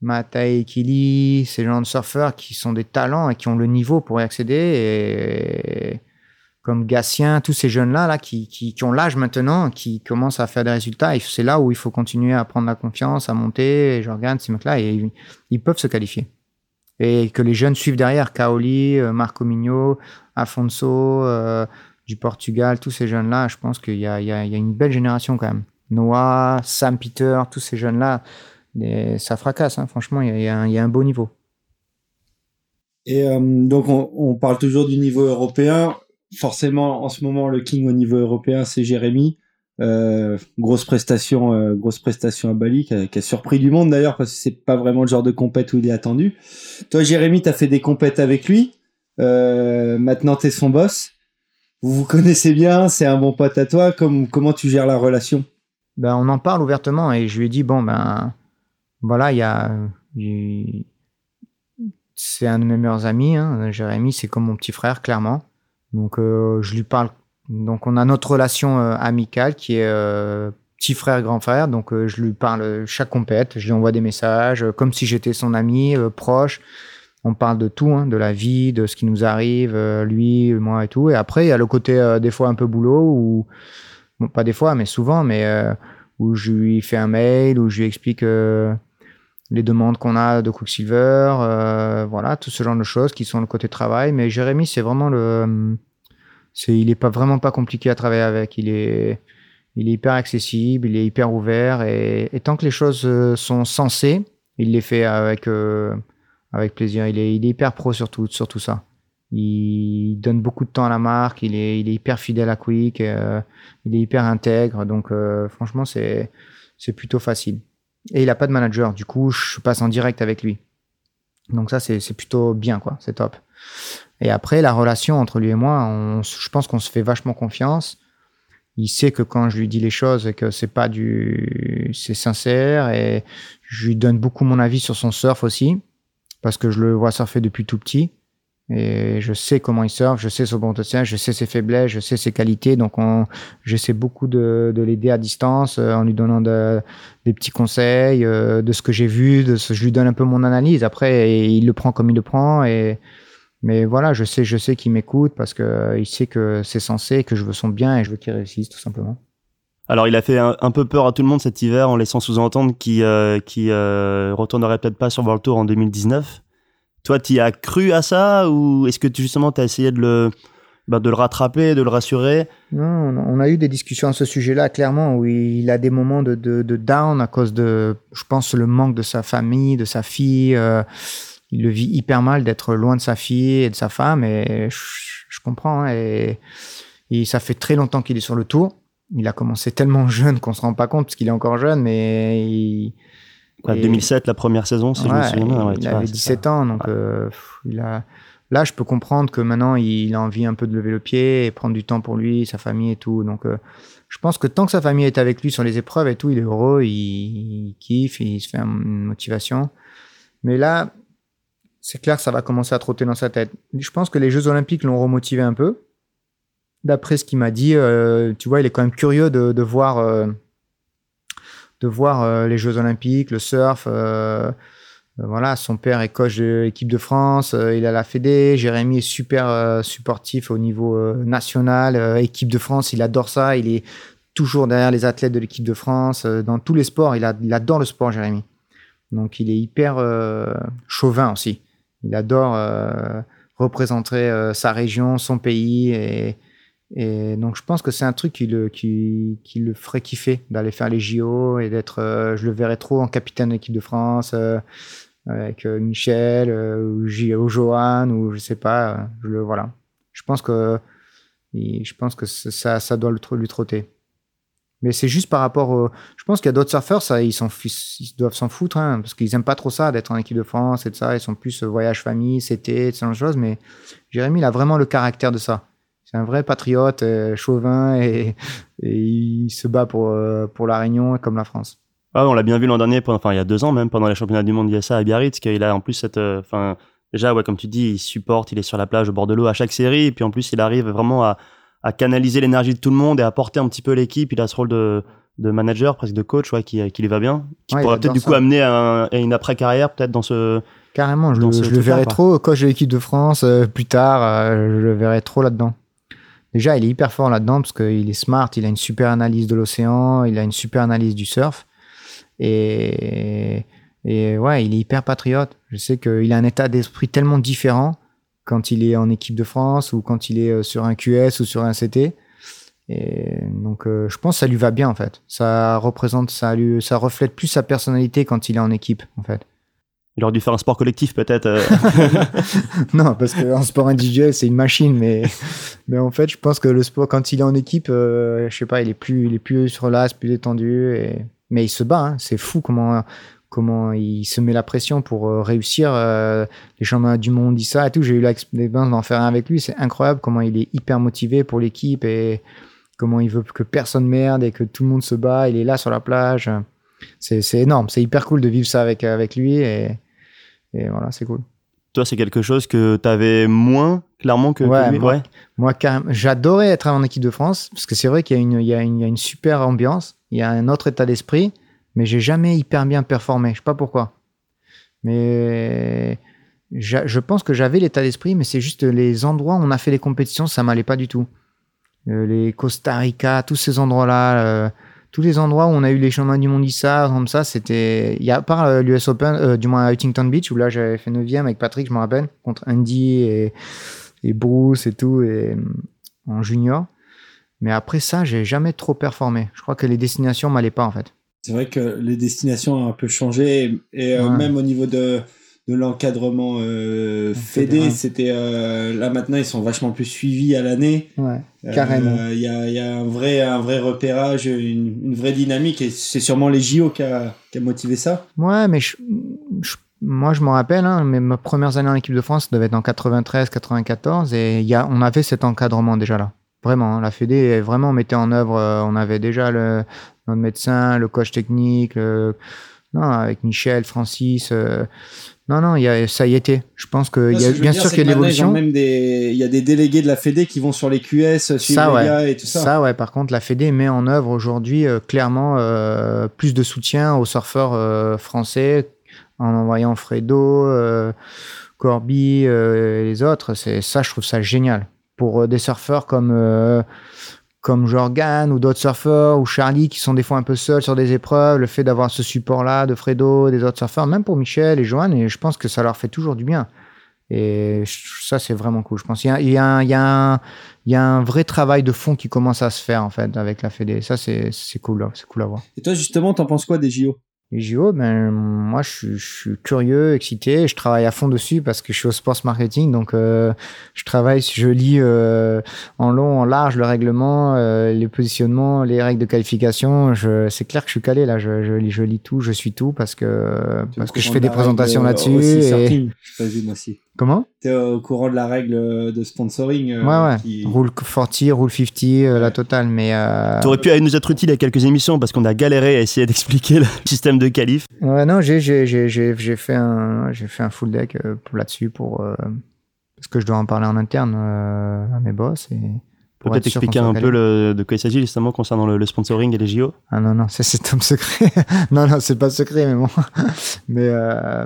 Matai Kili, ces gens de surfeurs qui sont des talents et qui ont le niveau pour y accéder, et comme Gatien, tous ces jeunes-là là, qui, qui, ont l'âge maintenant, qui commencent à faire des résultats, c'est là où il faut continuer à prendre la confiance, à monter. Et je regarde ces mecs-là et ils, peuvent se qualifier. Et que les jeunes suivent derrière, Kaoli, euh, Marco Migno, Afonso, euh, du Portugal, tous ces jeunes-là, je pense qu'il y, a, une belle génération quand même. Noah, Sam Peter, tous ces jeunes-là, ça fracasse, hein. franchement, il y, a, un beau niveau. Et euh, donc, on, parle toujours du niveau européen. forcément, en ce moment, le king au niveau européen, c'est Jérémy. Euh, grosse prestation, euh, grosse prestation à Bali, qui a, surpris du monde d'ailleurs parce que c'est pas vraiment le genre de compète où il est attendu. Toi, Jérémy, t'as fait des compètes avec lui. Euh, maintenant, t'es son boss. Vous vous connaissez bien, c'est un bon pote à toi. Comme, comment tu gères la relation? Ben, on en parle ouvertement et je lui ai dit bon ben voilà, il y a, c'est un de mes meilleurs amis. Hein. Jérémy, c'est comme mon petit frère, clairement. Donc, euh, je lui parle donc on a notre relation euh, amicale qui est euh, petit frère, grand frère. Donc je lui parle chaque compète, je lui envoie des messages comme si j'étais son ami proche. On parle de tout, hein, de la vie, de ce qui nous arrive, lui, moi et tout. Et après il y a le côté des fois un peu boulot ou pas des fois, mais souvent, mais où je lui fais un mail, où je lui explique les demandes qu'on a de Quicksilver, voilà, tout ce genre de choses qui sont le côté travail. Mais Jérémy, c'est vraiment le c'est, il est pas vraiment pas compliqué à travailler avec. Il est, il est hyper accessible, il est hyper ouvert et, tant que les choses euh, sont sensées, il les fait avec euh, avec plaisir. Il est, il est hyper pro sur tout, sur tout ça. Il donne beaucoup de temps à la marque. Il est, il est hyper fidèle à Quick. Euh, il est hyper intègre. Donc franchement, c'est c'est plutôt facile. Et il a pas de manager. Du coup, je passe en direct avec lui. Donc ça, c'est plutôt bien, quoi. C'est top. Et après, la relation entre lui et moi, on, je pense qu'on se fait vachement confiance. Il sait que quand je lui dis les choses que c'est pas du, c'est sincère et je lui donne beaucoup mon avis sur son surf aussi parce que je le vois surfer depuis tout petit et je sais comment il surfe, je sais son potentiel, je sais ses faiblesses, je sais ses qualités. Donc, on, j'essaie beaucoup de, de l'aider à distance euh, en lui donnant de, des petits conseils, euh, de ce que j'ai vu, de ce, je lui donne un peu mon analyse. Après, il le prend comme il le prend et mais voilà, je sais, je sais qu'il m'écoute parce que il sait que c'est censé, que je veux son bien et je veux qu'il réussisse tout simplement. Alors, il a fait un, peu peur à tout le monde cet hiver en laissant sous-entendre qu'il euh, euh, retournerait peut-être pas sur World Tour en 2019. Toi, tu as cru à ça ou est-ce que tu, justement tu as essayé de le, bah, de le rattraper, de le rassurer? Non, on a eu des discussions à ce sujet-là, clairement, où il a des moments de, de, down à cause de, je pense, le manque de sa famille, de sa fille. Euh, il le vit hyper mal d'être loin de sa fille et de sa femme et je, comprends hein, et, ça fait très longtemps qu'il est sur le tour. Il a commencé tellement jeune qu'on se rend pas compte parce qu'il est encore jeune, mais il, 2007, la première saison, si je me souviens il avait 17 ans, donc euh, il a. Là, je peux comprendre que maintenant, il a envie un peu de lever le pied et prendre du temps pour lui, sa famille et tout. Donc, euh, je pense que tant que sa famille est avec lui sur les épreuves et tout, il est heureux, il, il kiffe, il se fait une motivation. Mais là, c'est clair que ça va commencer à trotter dans sa tête. Je pense que les Jeux Olympiques l'ont remotivé un peu. D'après ce qu'il m'a dit, euh, tu vois, il est quand même curieux de, voir, euh, de voir euh, les Jeux Olympiques, le surf. voilà, son père est coach de l'équipe de France, il a la Fédé. Jérémy est super supportif au niveau national, équipe de France, il adore ça. Il est toujours derrière les athlètes de l'équipe de France. dans tous les sports, il, il adore le sport, Jérémy. Donc il est hyper chauvin aussi. Il adore euh, représenter euh, sa région, son pays. Et, et donc, je pense que c'est un truc qui le, qui, qui le ferait kiffer d'aller faire les JO et d'être. Euh, je le verrais trop en capitaine de l'équipe de France avec Michel ou, ou Johan ou je sais pas. Je le, voilà. Je pense que, je pense que ça, ça doit lui trotter. Mais c'est juste par rapport au... Je pense qu'il y a d'autres surfeurs, ça, ils, ils doivent s'en foutre, hein, parce qu'ils aiment pas trop ça, d'être en équipe de France et de ça. Ils sont plus euh, voyage famille, CT, ce genre de. Mais Jérémy, il a vraiment le caractère de ça. C'est un vrai patriote, euh, chauvin, et, il se bat pour, euh, pour la Réunion comme la France. Ah, on l'a bien vu l'an dernier, enfin il y a deux ans même, pendant les championnats du monde d'ISA à Biarritz, qu'il a en plus cette... Enfin, déjà, ouais, comme tu dis, il supporte, il est sur la plage au bord de l'eau à chaque série, et puis en plus, il arrive vraiment à à canaliser l'énergie de tout le monde et à porter un petit peu l'équipe. Il a ce rôle de, de manager, presque de coach, ouais, qui, qui lui va bien. Qui pourrait peut-être du coup amener à, une après-carrière, peut-être dans ce. Carrément, je, le, je le verrais trop coach de l'équipe de France euh, plus tard. Euh, je le verrais trop là-dedans. Déjà, il est hyper fort là-dedans parce qu'il est smart, il a une super analyse de l'océan, il a une super analyse du surf. Et, et ouais, il est hyper patriote. Je sais qu'il a un état d'esprit tellement différent quand il est en équipe de France ou quand il est euh, sur un QS ou sur un CT. Et donc, euh, je pense que ça lui va bien en fait. Ça représente, ça lui, ça reflète plus sa personnalité quand il est en équipe en fait. Il aurait dû faire un sport collectif peut-être. euh. non, parce qu'en sport individuel, c'est une machine, mais, mais en fait, je pense que le sport, quand il est en équipe, euh, je sais pas, il est plus, il est plus relax, plus détendu, et... mais il se bat. hein. C'est fou comment, comment il se met la pression pour euh, réussir. euh, les championnats du monde disent ça et tout. J'ai eu l'expérience d'en faire un avec lui. C'est incroyable comment il est hyper motivé pour l'équipe et comment il veut que personne merde et que tout le monde se bat. Il est là sur la plage. C'est énorme. C'est hyper cool de vivre ça avec, avec lui et, et voilà, c'est cool. Toi, c'est quelque chose que tu avais moins clairement que, Ouais, moi- Ouais. Moi, j'adorais être en équipe de France parce que c'est vrai qu'il y, a une- il y, a une- il y a une super ambiance, il y a un autre état d'esprit, mais j'ai jamais hyper bien performé. Je sais pas pourquoi. Mais je pense que j'avais l'état d'esprit, mais c'est juste les endroits où on a fait les compétitions, ça m'allait pas du tout. Euh, les Costa Rica, tous ces endroits-là, euh, tous les endroits où on a eu les championnats du monde ISA, comme ça, c'était. Il y a à part euh, l'US Open, euh, du moins à Huntington Beach, où là j'avais fait 9 avec Patrick, je me rappelle, contre Andy et, et Bruce et tout, et en junior. Mais après ça, j'ai jamais trop performé. Je crois que les destinations m'allaient pas en fait. C'est vrai que les destinations ont un peu changé et, et, euh, Ouais. même au niveau de, de l'encadrement euh, fédé, c'était euh, là maintenant ils sont vachement plus suivis à l'année. Ouais. Euh, Carrément. Il y, a, il y a un vrai un vrai repérage, une, une vraie dynamique et c'est sûrement les JO qui a, qui a motivé ça. Ouais, mais je- je- moi je me rappelle, hein, mes, mes premières années en équipe de France ça devait être en 93, 94, et y a, on avait cet encadrement déjà là. Vraiment, hein, la Fédé vraiment mettait en œuvre. euh, on avait déjà le, notre médecin, le coach technique, le- non, avec Michel, Francis. euh, non, non, il y a, ça y était. Je pense que il y a, bien dire, sûr qu'il y a l'évolution. Même des, il y a des délégués de la Fédé qui vont sur les QS, suivre Ça, les ouais. gars et tout ça. Ça, ouais, par contre, la Fédé met en œuvre aujourd'hui euh, clairement euh, plus de soutien aux surfeurs euh, français en envoyant Fredo, euh, Corby euh, et les autres. Ça, je trouve ça génial. Pour euh, des surfeurs comme euh, comme Jorgan ou d'autres surfeurs ou Charlie qui sont des fois un peu seuls sur des épreuves, le fait d'avoir ce support-là de Fredo, des autres surfeurs, même pour Michel et Johan, et je pense que ça leur fait toujours du bien. Et ça, c'est vraiment cool. Je pense qu'il y y a un- vrai travail de fond qui commence à se faire en fait avec la Fédé. Ça, c'est cool, c'est cool à voir. Et toi justement, t'en penses quoi des JO JO, ben, moi, je, suis- je suis curieux, excité. Je travaille à fond dessus parce que je suis au sports marketing. Donc, euh, je travaille, je lis euh, en long, en large le règlement, euh, les positionnements, les règles de qualification. Je, c'est clair que je suis calé là. Je, je, lis, je lis tout, je suis tout parce que, parce que je fais des présentations là-dessus. et- présume aussi. Comment T'es au courant de la règle de sponsoring euh, Ouais, ouais. qui- Rule 40, Rule 50, euh, la totale. Mais euh, T'aurais pu nous être utile à quelques émissions parce qu'on a galéré à essayer d'expliquer le système de qualif. Ouais, non, j'ai, fait un, fait un full deck euh, là-dessus pour, euh, parce que je dois en parler en interne euh, à mes boss et pour Peut-être expliquer un peu le, de quoi il s'agit justement concernant le, le sponsoring et les JO. Ah non, non, c'est top secret. non, non, c'est pas secret, mais bon. mais euh,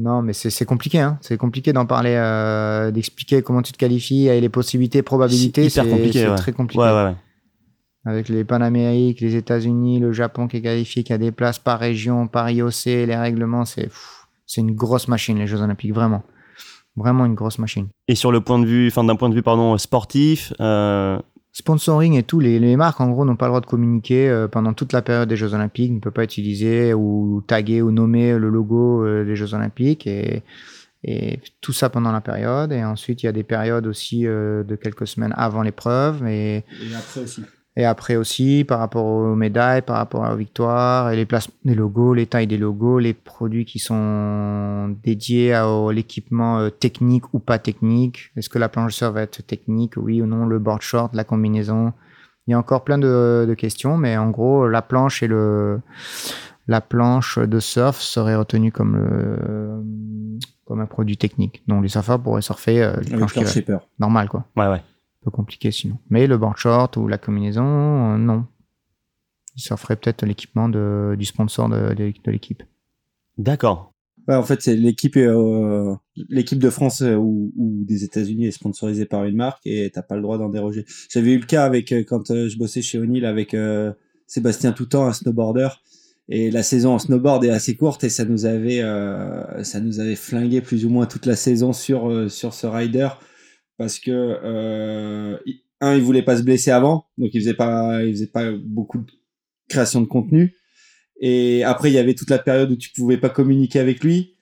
non, mais c'est, compliqué, hein. C'est compliqué d'en parler, euh, d'expliquer comment tu te qualifies et les possibilités, probabilités. C'est compliqué, ouais. très compliqué. Ouais, ouais, ouais. avec les Panamériques, les États-Unis, le Japon qui est qualifié, qui a des places par région, par IOC, les règlements, c'est une grosse machine les Jeux Olympiques, vraiment, vraiment une grosse machine. Et sur le point de vue, enfin d'un point de vue pardon sportif, euh, Sponsoring et tout, les, les marques en gros n'ont pas le droit de communiquer euh, pendant toute la période des Jeux Olympiques, ne peut pas utiliser ou taguer ou nommer le logo euh, des Jeux Olympiques et et tout ça pendant la période et ensuite il y a des périodes aussi euh, de quelques semaines avant l'épreuve et Et après aussi. Et après aussi, par rapport aux médailles, par rapport aux victoires, et les places des logos, les tailles des logos, les produits qui sont dédiés à l'équipement euh, technique ou pas technique. Est-ce que la planche de surf va être technique, oui ou non, le board short, la combinaison. Il y a encore plein de, de questions, mais en gros, la planche et le la planche de surf serait retenue comme le comme un produit technique. Donc les surfeurs pourraient surfer euh, les Avec planches shaper. normal quoi ouais, ouais. Un peu compliqué sinon. Mais le board short ou la combinaison, euh, non. Ça ferait peut-être l'équipement de, du sponsor de, de, de l'équipe. D'accord. Ouais, en fait, c'est l'équipe euh, l'équipe de France euh, ou, ou des États-Unis est sponsorisée par une marque et t'as pas le droit d'en déroger. J'avais eu le cas avec euh, quand euh, je bossais chez O'Neill avec euh, Sébastien Toutan, un snowboarder. Et la saison en snowboard est assez courte et ça nous avait euh, ça nous avait flingué plus ou moins toute la saison sur euh, sur ce rider parce que euh, un il voulait pas se blesser avant donc il faisait pas il faisait pas beaucoup de création de contenu et après il y avait toute la période où tu pouvais pas communiquer avec lui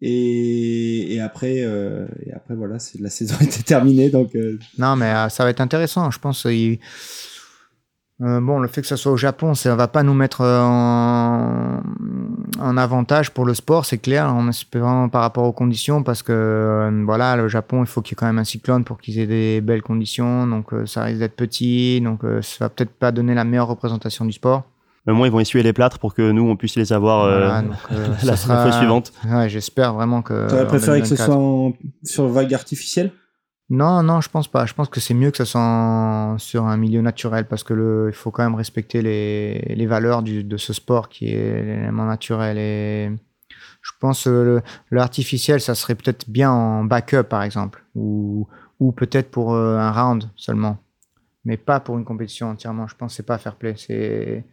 Et, après, euh, et après voilà, la saison était terminée, donc. euh, Non, mais ça va être intéressant. Je pense. Euh, bon, le fait que ça soit au Japon, ça va pas nous mettre euh, en, en avantage pour le sport, c'est clair, en espérant par rapport aux conditions, parce que euh, voilà, le Japon, il faut qu'il y ait quand même un cyclone pour qu'ils aient des belles conditions, donc euh, ça risque d'être petit, donc euh, ça va peut-être pas donner la meilleure représentation du sport. Au moins, ils vont essuyer les plâtres pour que nous, on puisse les avoir euh, Voilà, donc, euh, la, ça la fois sera- suivante. Ouais, j'espère vraiment que. T'aurais préféré que ce 2024. soit en- sur vague artificielle? Non, non, je pense pas. Je pense que c'est mieux que ça soit sur un milieu naturel parce que le, il faut quand même respecter les, valeurs du, de ce sport qui est l'élément naturel. Et je pense que le- l'artificiel, ça serait peut-être bien en backup, par exemple, ou, ou peut-être pour euh, un round seulement, mais pas pour une compétition entièrement. Je pense que c'est pas fair play. C'est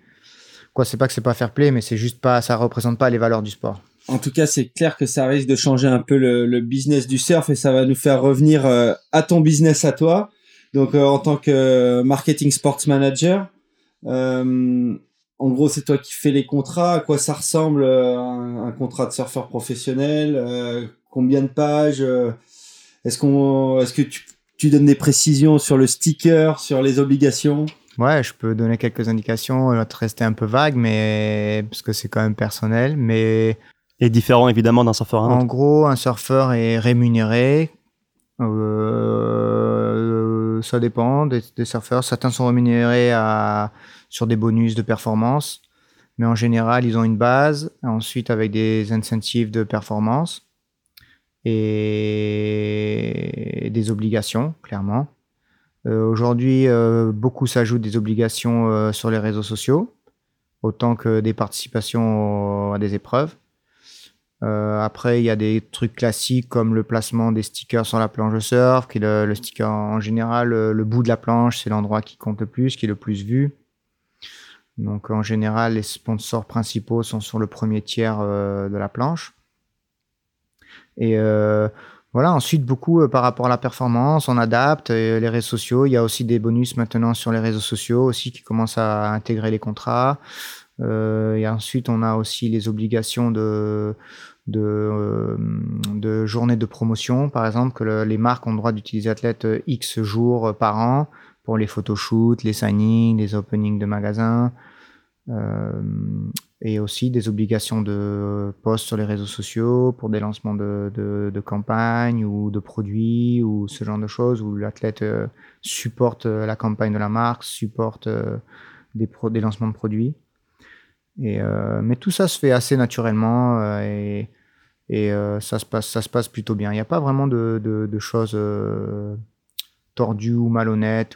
quoi C'est pas que c'est pas fair play, mais c'est juste pas, ça représente pas les valeurs du sport. En tout cas, c'est clair que ça risque de changer un peu le, le business du surf et ça va nous faire revenir euh, à ton business à toi. Donc, euh, en tant que marketing sports manager, euh, en gros, c'est toi qui fais les contrats. À quoi ça ressemble euh, un, un contrat de surfeur professionnel euh, Combien de pages euh, Est-ce qu'on, est-ce que tu, tu donnes des précisions sur le sticker, sur les obligations? Ouais, je peux donner quelques indications, rester un peu vague, mais parce que c'est quand même personnel. Mais Et différent, évidemment, d'un surfeur à un en gros, un surfeur est rémunéré. Euh, ça dépend des, des surfeurs. Certains sont rémunérés à, sur des bonus de performance, mais en général, ils ont une base, ensuite avec des incentives de performance et des obligations, clairement. Euh, Aujourd'hui, euh, beaucoup s'ajoutent des obligations euh, sur les réseaux sociaux, autant que des participations à des épreuves. Euh, après, il y a des trucs classiques comme le placement des stickers sur la planche de surf, qui est le, sticker en général, le, bout de la planche, c'est l'endroit qui compte le plus, qui est le plus vu. Donc en général, les sponsors principaux sont sur le premier tiers euh, de la planche. Et euh, voilà, ensuite beaucoup par rapport à la performance, on adapte les réseaux sociaux. Il y a aussi des bonus maintenant sur les réseaux sociaux aussi qui commencent à intégrer les contrats. Euh, et ensuite, on a aussi les obligations de, de, euh, de journées de promotion. Par exemple, que le- les marques ont le droit d'utiliser athlètes euh, X jours par an pour les photoshoots, les signings, les openings de magasins. Euh, et aussi des obligations de post sur les réseaux sociaux pour des lancements de, de, de campagnes ou de produits ou ce genre de choses où l'athlète supporte la campagne de la marque, supporte des, pro- des lancements de produits. Euh, mais tout ça se fait assez naturellement euh, et, euh, ça, se passe, plutôt bien. Il n'y a pas vraiment de, choses tordues ou malhonnêtes.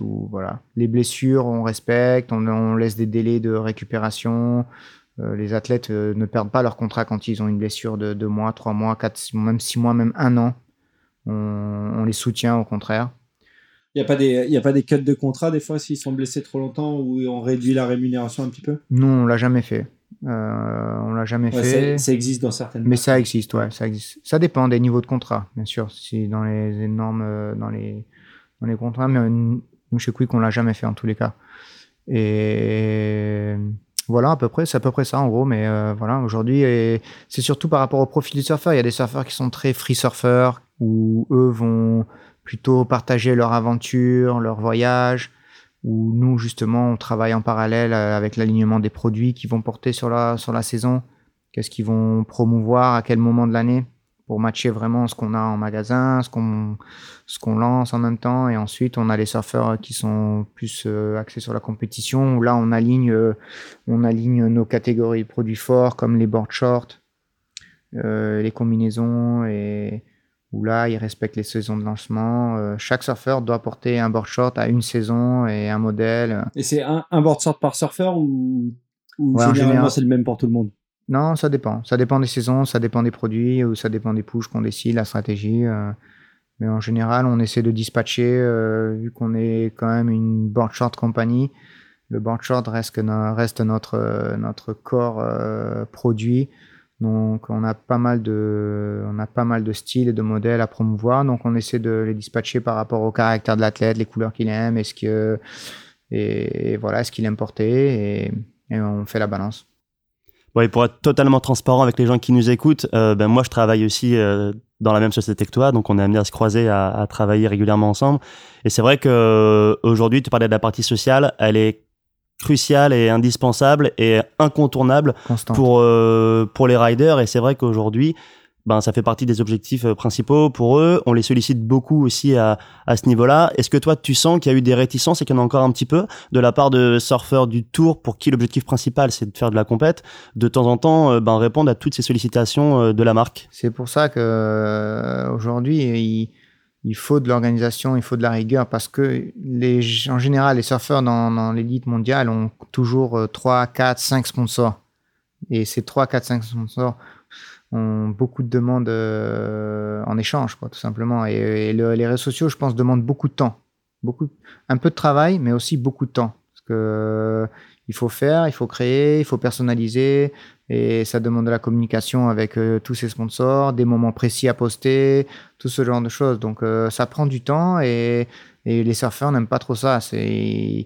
Les blessures, on respecte, on, laisse des délais de récupération. Les athlètes ne perdent pas leur contrat quand ils ont une blessure de 2 mois, 3 mois, 4, six mois, même 6 mois, même 1 an. On, on les soutient au contraire. Il n'y a, pas des- y a pas des cuts de contrat des fois s'ils sont blessés trop longtemps ou on réduit la rémunération un petit peu? Nous, on l'a jamais fait. Euh, on l'a jamais Ouais, fait. ça, existe dans certaines Mais ça existe, ouais, ça existe. Ça dépend des niveaux de contrat, bien sûr. Si dans les énormes, euh, dans les, dans les contrats, mais euh, nous chez Quick, on l'a jamais fait en tous les cas. Et voilà, à peu près, c'est à peu près ça en gros. Mais euh, voilà, aujourd'hui, c'est surtout par rapport au profil du surfeur. Il y a des surfeurs qui sont très free surfeurs, où eux vont plutôt partager leur aventure, leur voyage, où nous, justement, on travaille en parallèle euh, avec l'alignement des produits qui vont porter sur la, sur la saison. Qu'est-ce qu'ils vont promouvoir, à quel moment de l'année, pour matcher vraiment ce qu'on a en magasin, ce qu'on ce qu'on lance en même temps. Et ensuite, on a les surfeurs qui sont plus euh, axés sur la compétition, où là, on aligne, euh, on aligne nos catégories de produits forts, comme les board shorts, euh, les combinaisons, et où là, ils respectent les saisons de lancement. Euh, chaque surfeur doit porter un board short à une saison et un modèle. Et c'est un, un board short par surfeur ou, ou Ouais, en généralement général. c'est le même pour tout le monde? Non, ça dépend. Ça dépend des saisons, ça dépend des produits, ou ça dépend des pushes qu'on décide, la stratégie. euh. mais en général, on essaie de dispatcher, euh, vu qu'on est quand même une board short compagnie. Le board short reste, no- reste notre, notre corps produit. Donc, on a pas mal de, on a pas mal de styles et de modèles à promouvoir. Donc, on essaie de les dispatcher par rapport au caractère de l'athlète, les couleurs qu'il aime, est-ce que, et, et voilà, ce qu'il aime porter, et, et on fait la balance. Ouais, pour être totalement transparent avec les gens qui nous écoutent, euh, ben moi je travaille aussi euh, dans la même société que toi, donc on est amené à se croiser, à, à travailler régulièrement ensemble. Et c'est vrai que euh, aujourd'hui, tu parlais de la partie sociale, elle est cruciale et indispensable et incontournable pour euh, pour les riders. Et c'est vrai qu'aujourd'hui, ben ça fait partie des objectifs euh, principaux pour eux. On les sollicite beaucoup aussi à à ce niveau-là. Est-ce que toi, tu sens qu'il y a eu des réticences et qu'il y en a encore un petit peu de la part de surfeurs du Tour pour qui l'objectif principal c'est de faire de la compète, de temps en temps, euh, ben répondre à toutes ces sollicitations de la marque? C'est pour ça que aujourd'hui, il, il faut de l'organisation, il faut de la rigueur parce que les, en général, les surfeurs dans, l'élite mondiale ont toujours euh, 3, 4, 5 sponsors. Et ces 3, 4, 5 sponsors ont beaucoup de demandes euh, en échange, quoi, tout simplement. Et, et le- les réseaux sociaux, je pense, demandent beaucoup de temps. Beaucoup, un peu de travail, mais aussi beaucoup de temps. Que il faut faire, il faut créer, il faut personnaliser, et ça demande de la communication avec euh, tous ces sponsors, des moments précis à poster, tout ce genre de choses. Donc euh, ça prend du temps et, les surfeurs n'aiment pas trop ça. Ils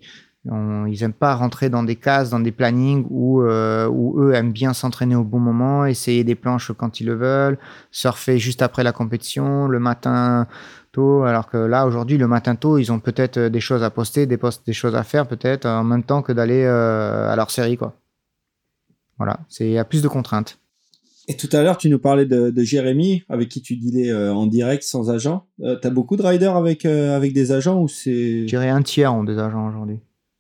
aiment pas rentrer dans des cases, dans des plannings euh, où eux aiment bien s'entraîner au bon moment, essayer des planches quand ils le veulent, surfer juste après la compétition, le matin tôt. Alors que là aujourd'hui, le matin tôt, ils ont peut-être euh, des choses à poster, des des choses à faire peut-être en même temps que d'aller euh, à leur série quoi. Voilà, c'est il y a plus de contraintes. Et tout à l'heure, tu nous parlais de, de Jérémy, avec qui tu dealais euh, en direct sans agent. Euh, T'as beaucoup de riders avec, euh, avec des agents ou c'est... Je dirais un tiers ont des agents aujourd'hui.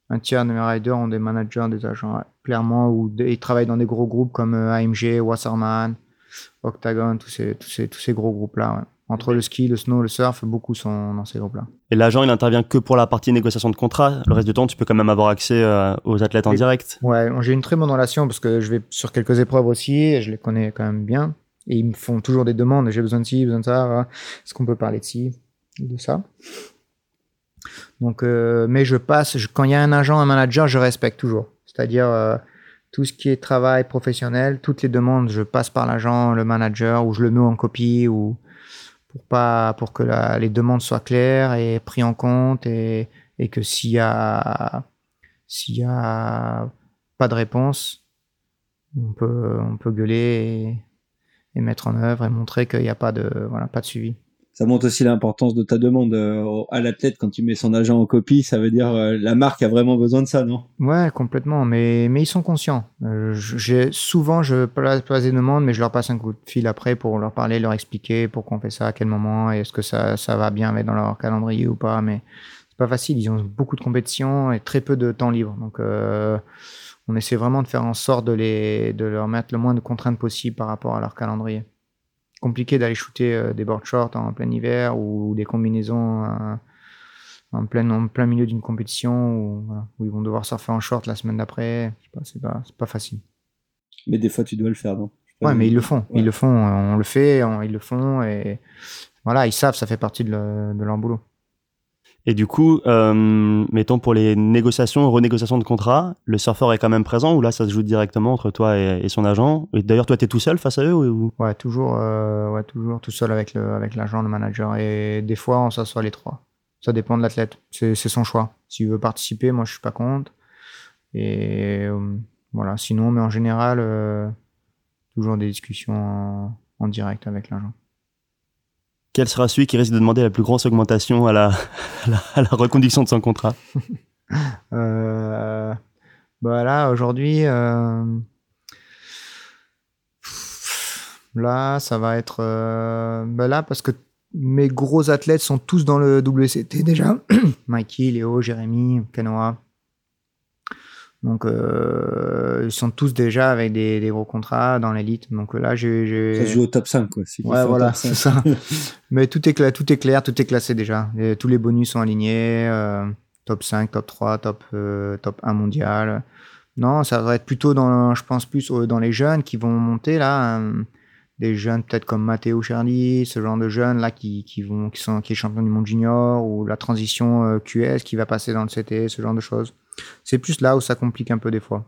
Un tiers de mes riders ont des managers, des agents, ouais. clairement, ou ils travaillent dans des gros groupes comme euh, AMG, Wasserman, Octagon, tous ces, tous ces, tous ces gros groupes-là. ouais. Entre le ski, le snow, le surf, beaucoup sont dans ces groupes-là. Et l'agent, il intervient que pour la partie négociation de contrat. Le reste du temps, tu peux quand même avoir accès euh, aux athlètes en direct. Ouais, j'ai une très bonne relation parce que je vais sur quelques épreuves aussi et je les connais quand même bien. Et ils me font toujours des demandes. J'ai besoin de ci, besoin de ça. voilà. Est-ce qu'on peut parler de ci, de ça? Donc, euh, mais je passe. je- quand il y a un agent, un manager, je respecte toujours. C'est-à-dire euh, tout ce qui est travail professionnel, toutes les demandes, je passe par l'agent, le manager, ou je le mets en copie, ou pour pas, pour que la- les demandes soient claires et prises en compte et, et que s'il y a s'il y a pas de réponse, on peut, on peut gueuler et, et mettre en œuvre et montrer qu'il n'y a pas de, voilà, pas de suivi. Ça montre aussi l'importance de ta demande euh, à l'athlète quand tu mets son agent en copie. Ça veut dire euh, la marque a vraiment besoin de ça, non? Ouais, complètement. Mais, mais ils sont conscients. Euh, souvent, je place, place des demandes, mais je leur passe un coup de fil après pour leur parler, leur expliquer pourquoi on fait ça, à quel moment, et est-ce que ça, ça va bien mettre dans leur calendrier ou pas. Mais c'est pas facile. Ils ont beaucoup de compétitions et très peu de temps libre. Donc, on essaie vraiment de faire en sorte de, les, de leur mettre le moins de contraintes possible par rapport à leur calendrier. Compliqué d'aller shooter euh, des board shorts en plein hiver ou des combinaisons euh, en, plein, en plein milieu d'une compétition où, voilà, où ils vont devoir surfer en short la semaine d'après. Pas, C'est pas, c'est pas facile. Mais des fois, tu dois le faire, non? Ouais, mais ils le font. Ouais. Ils le font. On le fait, on- ils le font et voilà, ils savent, ça fait partie de, le- de leur boulot. Et du coup, euh, mettons pour les négociations, renégociations de contrat, le surfeur est quand même présent ou là ça se joue directement entre toi et, son agent? Et D'ailleurs, toi, tu es tout seul face à eux ou, ou- Ouais, toujours, euh, ouais, toujours tout seul avec le, avec l'agent, le manager. Et des fois, on s'assoit les trois. Ça dépend de l'athlète. C'est, son choix. S'il veut participer, moi, je suis pas contre. Et euh, voilà. Sinon, mais en général, toujours des discussions en direct avec l'agent. Quel sera celui qui risque de demander la plus grosse augmentation à la, reconduction de son contrat? Euh, bah là, aujourd'hui, euh, là, ça va être. euh, bah là, parce que mes gros athlètes sont tous dans le WCT déjà. Mikey, Léo, Jérémy, Canoa. Donc, euh, ils sont tous déjà avec des, des gros contrats dans l'élite. Donc là, j'ai. Ça joue au top 5, quoi. Ouais, voilà, top 5. c'est ça. Mais tout est, tout est clair, tout est classé déjà. Et tous les bonus sont alignés. euh, top 5, top 3, top, euh, top 1 mondial. Non, ça va être plutôt dans, je pense, plus euh, dans les jeunes qui vont monter là. euh, des jeunes peut-être comme Matteo Chardy, ce genre de jeunes là qui, qui vont, qui sont, qui est champion du monde junior ou la transition euh, QS qui va passer dans le CT, ce genre de choses. C'est plus là où ça complique un peu des fois.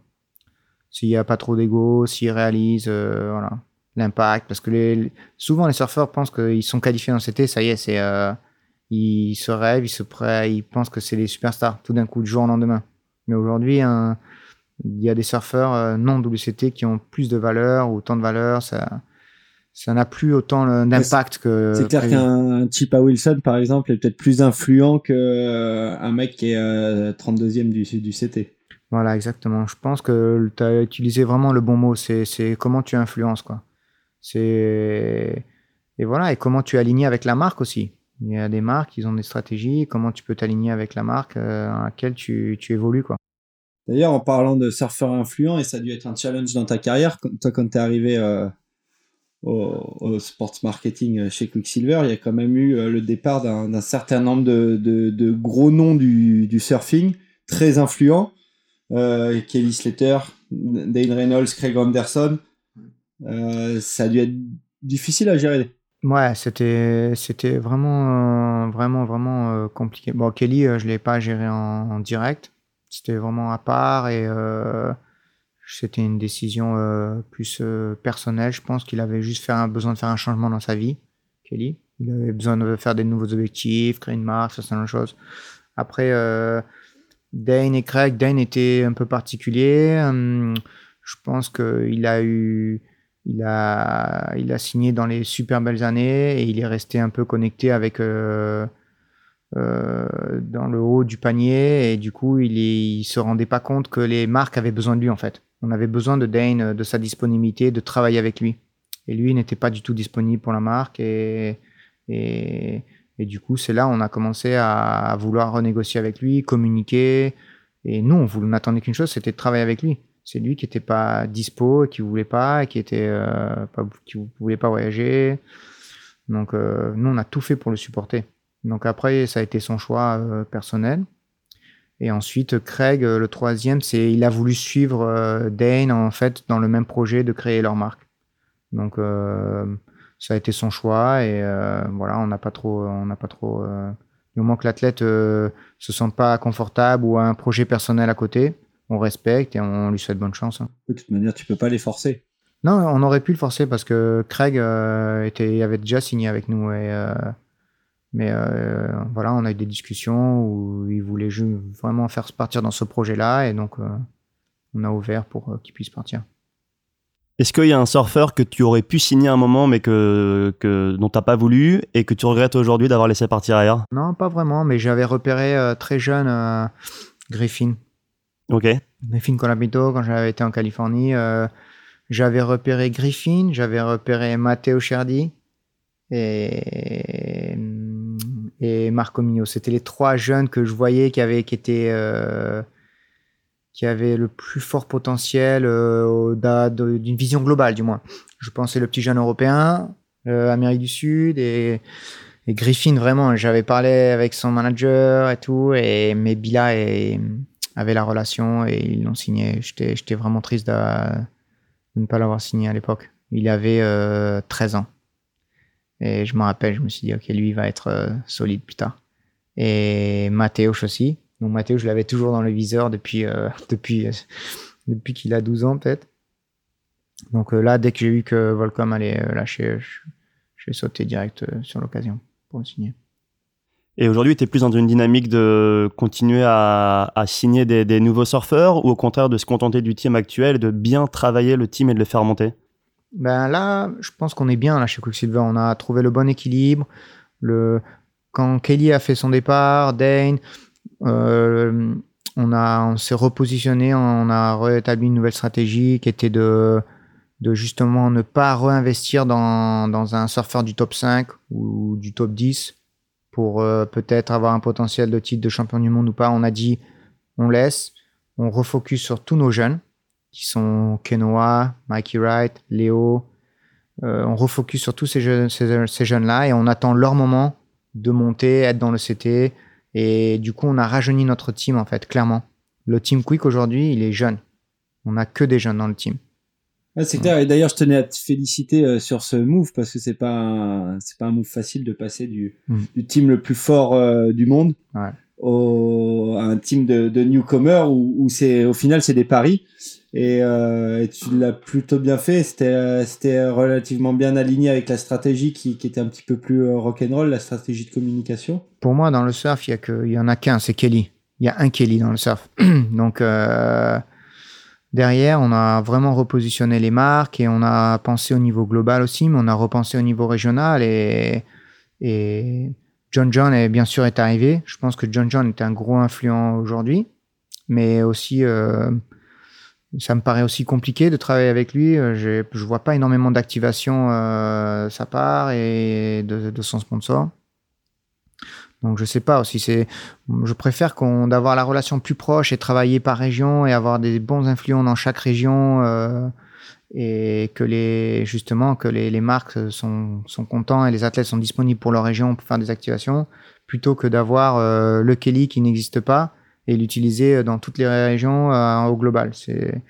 S'il n'y a pas trop d'ego, s'ils réalisent, euh, voilà l'impact parce que les, souvent les surfeurs pensent qu'ils sont qualifiés dans le CT ça y est c'est euh, ils se rêvent ils se prêtent ils pensent que c'est les superstars tout d'un coup du jour au lendemain mais aujourd'hui Il y a des surfeurs euh, non WCT qui ont plus de valeur ou autant de valeur. Ça, ça n'a plus autant d'impact que. C'est clair qu'un Chipa Wilson, par exemple, est peut-être plus influent qu'un euh, mec qui est 32e du, du CT. Voilà, exactement. Je pense que tu as utilisé vraiment le bon mot. C'est comment tu influences, quoi. C'est et voilà et comment tu es aligné avec la marque aussi. Il y a des marques, ils ont des stratégies. Comment tu peux t'aligner avec la marque euh, à laquelle tu, tu évolues, quoi. D'ailleurs, en parlant de surfeur influent, et ça a dû être un challenge dans ta carrière, toi, quand tu es arrivé euh, au, sports marketing euh, chez Quicksilver, il y a quand même eu le départ d'un certain nombre de, gros noms du, surfing, très influents. Kelly Slater, Dane Reynolds, Craig Anderson. ça a dû être difficile à gérer. Ouais, c'était vraiment vraiment vraiment euh, compliqué. Bon, Kelly, euh, je l'ai pas géré en, direct. C'était vraiment à part et euh, c'était une décision plus personnelle. Je pense qu'il avait juste fait un, besoin de faire un changement dans sa vie. Kelly, il avait besoin de faire des nouveaux objectifs, créer une marque, ça c'est une chose. Après, Dane et Craig, Dane était un peu particulier. Hum, je pense qu'il a eu il a, il a signé dans les super belles années et il est resté un peu connecté avec euh, euh, dans le haut du panier et du coup il, ne se rendait pas compte que les marques avaient besoin de lui en fait. On avait besoin de Dane, de sa disponibilité, de travailler avec lui. Et lui n'était pas du tout disponible pour la marque et, et, du coup c'est là on a commencé à, vouloir renégocier avec lui, communiquer. Et nous on, on n'attendait qu'une chose, c'était de travailler avec lui c'est lui qui n'était pas dispo, qui voulait pas, qui était euh, pas, qui voulait pas voyager. Donc euh, nous on a tout fait pour le supporter. Donc après ça a été son choix euh, personnel. Et ensuite Craig, le troisième, c'est il a voulu suivre Dane en fait dans le même projet de créer leur marque. Donc ça a été son choix et voilà on n'a pas trop on n'a pas trop du moment que l'athlète se sent pas confortable ou a un projet personnel à côté on respecte et on lui souhaite bonne chance. Hein. De toute manière, tu peux pas les forcer. Non, on aurait pu le forcer parce que Craig euh, était, avait déjà signé avec nous. Et, euh, mais euh, voilà, on a eu des discussions où il voulait vraiment faire partir dans ce projet-là et donc on a ouvert pour qu'il puisse partir. Est-ce qu'il y a un surfeur que tu aurais pu signer à un moment mais que, que dont tu n'as pas voulu et que tu regrettes aujourd'hui d'avoir laissé partir ailleurs? Non, pas vraiment, mais j'avais repéré très jeune Griffin Ok. Griffin Colapito, quand j'avais été en Californie, euh, j'avais repéré Griffin, j'avais repéré Matteo Cherdi et, et Marco Migno. C'était les trois jeunes que je voyais qui avaient, qui étaient, euh, qui avaient le plus fort potentiel euh, d'une vision globale, du moins. Je pensais le petit jeune européen, Amérique du Sud et, et Griffin, vraiment, j'avais parlé avec son manager et tout, et mais Bila et avait la relation et ils l'ont signé. J'étais vraiment triste de, ne pas l'avoir signé à l'époque. Il avait 13 euh, ans. Et je me rappelle, je me suis dit, ok, lui, il va être euh, solide plus tard. Et Mathéo aussi. Donc Mathéo, je l'avais toujours dans le viseur depuis, euh, depuis, depuis qu'il a 12 ans peut-être. Donc là, dès que j'ai vu que Volcom allait lâcher, je, vais sauter direct sur l'occasion pour le signer. Et aujourd'hui, tu es plus dans une dynamique de continuer à, signer des, nouveaux surfeurs ou au contraire de se contenter du team actuel, de bien travailler le team et de le faire monter? Ben Là, je pense qu'on est bien là chez Quicksilver. On a trouvé le bon équilibre. Quand Kelly a fait son départ, Dane, euh, on, s'est repositionné, on a rétabli une nouvelle stratégie qui était de, de justement ne pas réinvestir dans, dans un surfeur du top 5 ou du top 10 pour euh, peut-être avoir un potentiel de titre de champion du monde ou pas. On a dit on laisse, on refocus sur tous nos jeunes qui sont Kenoa, Mikey Wright, Léo. Euh, on refocus sur tous ces, jeunes, ces, jeunes-là et on attend leur moment de monter, être dans le CT. Et du coup, on a rajeuni notre team en fait, clairement. Le team Quick aujourd'hui, il est jeune. On n'a que des jeunes dans le team c'est clair. Et d'ailleurs, je tenais à te féliciter euh, sur ce move parce que c'est pas c'est pas un move facile de passer du, mm. du team le plus fort euh, du monde à un team de, de newcomer où, c'est au final c'est des paris. Et, euh, tu l'as plutôt bien fait. C'était c'était relativement bien aligné avec la stratégie qui, était un petit peu plus euh, rock'n'roll, la stratégie de communication. Pour moi, dans le surf, il y a que il y en a qu'un, c'est Kelly. Il y a un Kelly dans le surf. Donc derrière, on a vraiment repositionné les marques et on a pensé au niveau global aussi, mais on a repensé au niveau régional et John John est bien sûr est arrivé. Je pense que John John est un gros influent aujourd'hui, mais aussi euh, ça me paraît aussi compliqué de travailler avec lui. Euh, je ne vois pas énormément d'activation euh, sa part et de, son sponsor. Donc je sais pas aussi. C'est, je préfère qu'on d'avoir la relation plus proche et travailler par région et avoir des bons influents dans chaque région euh, et que les justement que les, les marques sont, sont contents et les athlètes sont disponibles pour leur région pour faire des activations plutôt que d'avoir euh, le Kelly qui n'existe pas et l'utiliser dans toutes les régions euh, au global. C'est,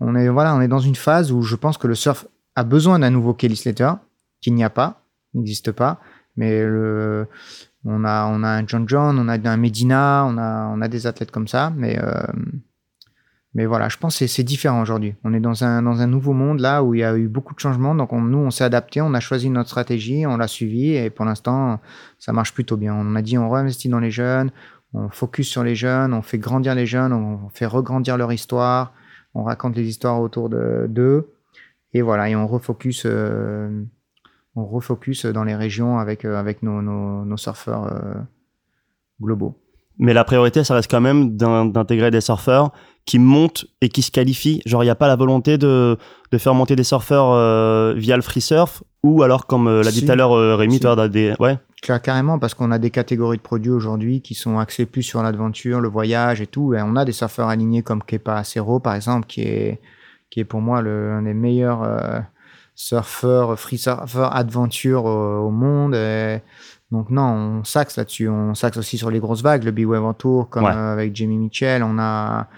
on est voilà, on est dans une phase où je pense que le surf a besoin d'un nouveau Kelly Slater qu'il n'y a pas, n'existe pas, mais le, on a on a un John John, on a un Medina, on a on a des athlètes comme ça, mais euh, mais voilà, je pense que c'est différent aujourd'hui. On est dans un, dans un nouveau monde là où il y a eu beaucoup de changements. Donc on, nous, on s'est adapté, on a choisi notre stratégie, on l'a suivi et pour l'instant, ça marche plutôt bien. On a dit on réinvestit dans les jeunes, on focus sur les jeunes, on fait grandir les jeunes, on fait regrandir leur histoire, on raconte les histoires autour d'eux. et voilà, et on refocus, euh, on refocus dans les régions avec, euh, avec nos, nos, nos surfeurs euh, globaux. Mais la priorité, ça reste quand même d'intégrer des surfeurs qui montent et qui se qualifient. Genre, il n'y a pas la volonté de, de faire monter des surfeurs euh, via le free surf ou alors, comme euh, l'a dit Si. tout à l'heure euh, Rémi, Si. t'as des... Ouais, Car- Carrément, parce qu'on a des catégories de produits aujourd'hui qui sont axés plus sur l'aventure, le voyage et tout. Et on a des surfeurs alignés comme Kepa Acero, par exemple, qui est, qui est pour moi le, un des meilleurs euh, surfeurs, free surfeurs aventure au, au monde. Et donc non, on s'axe là-dessus. On s'axe aussi sur les grosses vagues, le Big Wave en Tour, comme Ouais. euh, avec Jamie Mitchell. On a,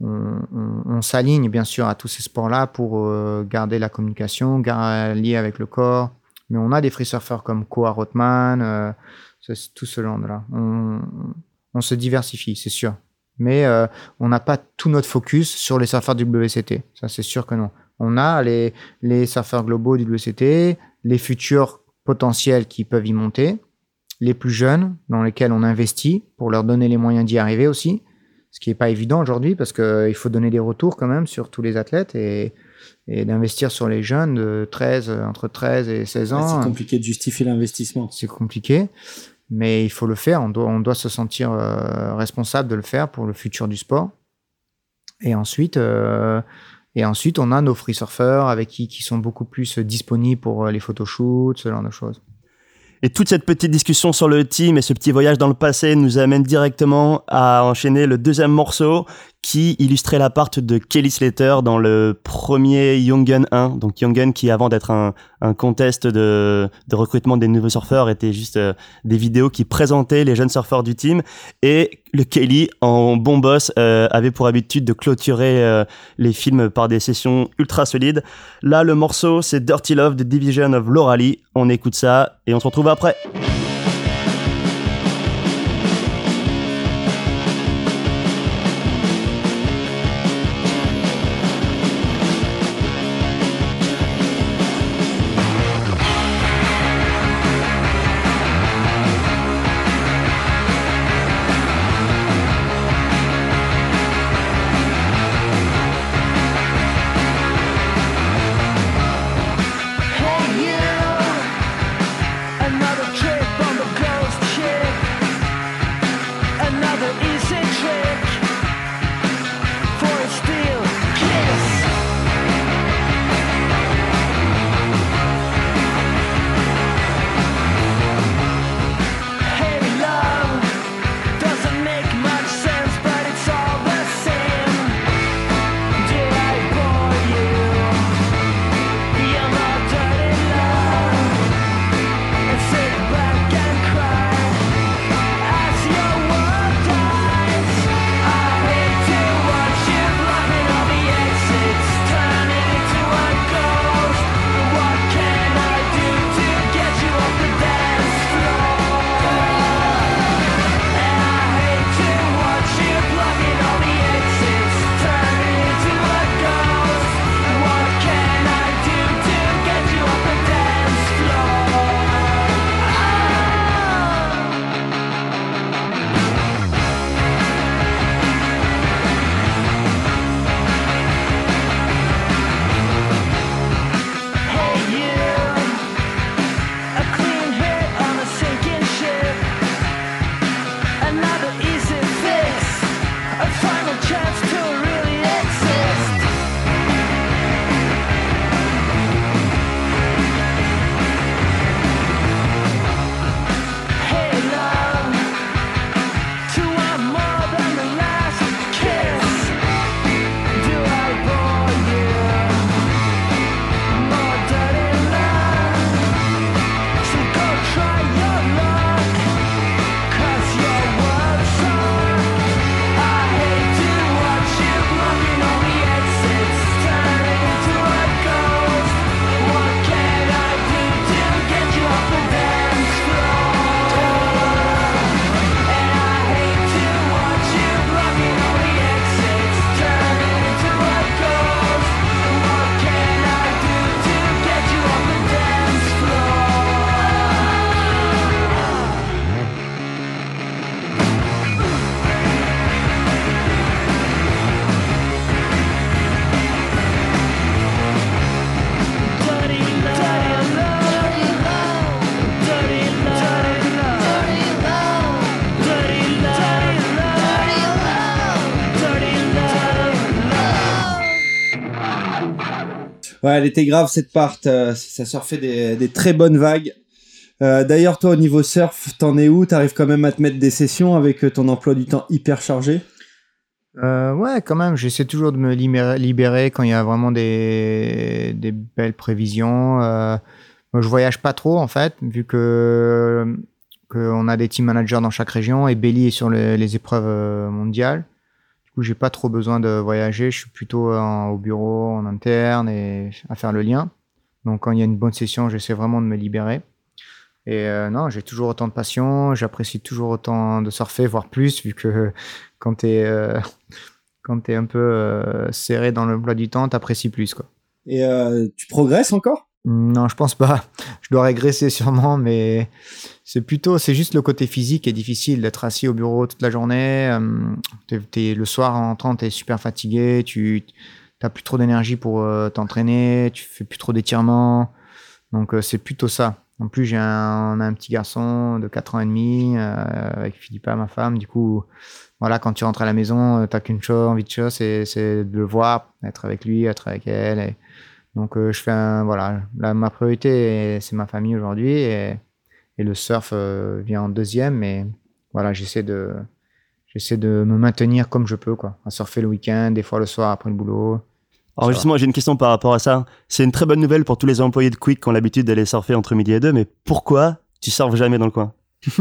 on, s'aligne bien sûr à tous ces sports-là pour euh, garder la communication, lier avec le corps. Mais on a des free surfers comme Koa Rothman, euh, tout ce genre-là. On, se diversifie, c'est sûr. Mais euh, on n'a pas tout notre focus sur les surfeurs du WCT. Ça, c'est sûr que non. On a les, les surfeurs globaux du WCT, les futurs potentiels qui peuvent y monter, les plus jeunes dans lesquels on investit pour leur donner les moyens d'y arriver aussi. Ce qui n'est pas évident aujourd'hui parce qu'il faut donner des retours quand même sur tous les athlètes et, et d'investir sur les jeunes de 13, entre 13 et 16 ans. C'est compliqué de justifier l'investissement. C'est compliqué, mais il faut le faire. On doit, on doit se sentir euh, responsable de le faire pour le futur du sport. Et ensuite, euh, et ensuite, on a nos free surfers avec qui, qui sont beaucoup plus disponibles pour euh, les photoshoots, ce genre de choses. Et toute cette petite discussion sur le team et ce petit voyage dans le passé nous amène directement à enchaîner le deuxième morceau qui illustrait la part de Kelly Slater dans le premier Young Gun 1. Donc Young qui avant d'être un, contest de, recrutement des nouveaux surfeurs était juste euh, des vidéos qui présentaient les jeunes surfeurs du team. Et le Kelly en bon boss euh, avait pour habitude de clôturer euh, les films par des sessions ultra solides. Là le morceau c'est Dirty Love de Division of Loralie. On écoute ça et on se retrouve après. Ouais, elle était grave cette part. euh, ça surfait des, des très bonnes vagues. Euh, D'ailleurs, toi, au niveau surf, t'en es où? T'arrives quand même à te mettre des sessions avec euh, ton emploi du temps hyper chargé? Ouais, quand même, j'essaie toujours de me libérer, quand il y a vraiment des, belles prévisions. Moi, je voyage pas trop, en fait, vu que qu'on a des team managers dans chaque région et Belly est sur les, épreuves mondiales. Coup, j'ai pas trop besoin de voyager. Je suis plutôt en- au bureau, en interne et à faire le lien. Donc, quand il y a une bonne session, j'essaie vraiment de me libérer. Et euh, non, j'ai toujours autant de passion. J'apprécie toujours autant de surfer, voire plus, vu que quand t'es euh, quand t'es un peu euh, serré dans le plat du temps, t'apprécies plus quoi. Et euh, tu progresses encore? Non, je pense pas. Je dois régresser sûrement, mais c'est plutôt, c'est juste le côté physique qui est difficile d'être assis au bureau toute la journée. euh, t'es- le soir en rentrant, t'es super fatigué, tu t'as plus trop d'énergie pour euh, t'entraîner, tu fais plus trop d'étirements. Donc euh, c'est plutôt ça. En plus, j'ai un, un petit garçon de 4 ans et demi euh, avec Philippa, ma femme. Du coup, voilà, quand tu rentres à la maison, t'as qu'une chose, envie de chose, c'est, de le voir, être avec lui, être avec elle. Et donc, je fais un, voilà, là, ma priorité, c'est ma famille aujourd'hui et le surf euh, vient en deuxième. Mais voilà, j'essaie de, j'essaie de me maintenir comme je peux, quoi, à surfer le week-end, des fois le soir après le boulot. Alors justement, j'ai une question par rapport à ça. C'est une très bonne nouvelle pour tous les employés de Quick qui ont l'habitude d'aller surfer entre midi et deux, mais pourquoi tu surfes jamais dans le coin?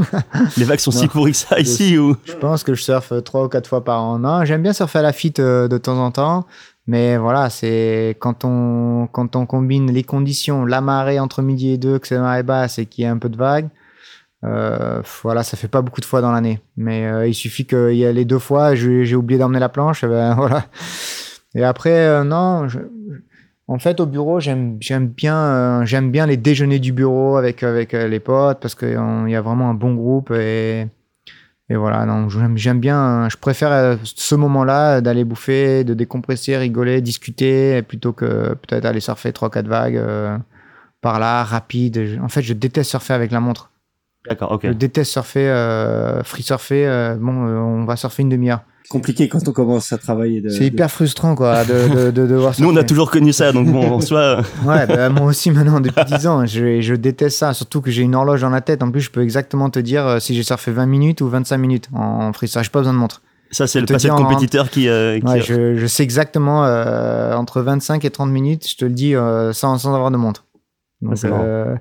Les vagues sont si pourries que ça ici ou? Je pense que je surfe trois ou quatre fois par an. Non, j'aime bien surfer à la fit euh, de temps en temps, mais voilà, c'est quand on quand on combine les conditions, la marée entre midi et deux, que c'est marée basse et qu'il y a un peu de vagues, euh, voilà, ça fait pas beaucoup de fois dans l'année. Mais euh, il suffit qu'il y ait les deux fois, j'ai oublié d'emmener la planche, et ben voilà. Et après, euh, non, en fait, au bureau, j'aime bien euh, j'aime bien les déjeuners du bureau avec avec les potes parce qu'il y a vraiment un bon groupe et et voilà, non, j'aime bien, je préfère euh, ce moment-là d'aller bouffer, de décompresser, rigoler, discuter, plutôt que peut-être aller surfer 3-4 vagues euh, par là, rapide. En fait, je déteste surfer avec la montre. D'accord, ok. Je déteste surfer, euh, free surfer. euh, bon, euh, on va surfer une demi-heure. Compliqué quand on commence à travailler. De, C'est hyper frustrant, quoi, de, de, de devoir Nous, on a toujours connu ça, donc bon, en soi, euh, Ouais, bah, moi aussi maintenant depuis 10 ans, je, je déteste ça, surtout que j'ai une horloge dans la tête. En plus, je peux exactement te dire euh, si j'ai surfé 20 minutes ou 25 minutes en freestyle. J'ai pas besoin de montre. ça c'est Je le passé de en- compétiteur qui, euh, qui- Ouais, je, je sais exactement euh, entre 25 et 30 minutes, je te le dis euh, sans, sans avoir de montre. Donc, Ah, euh,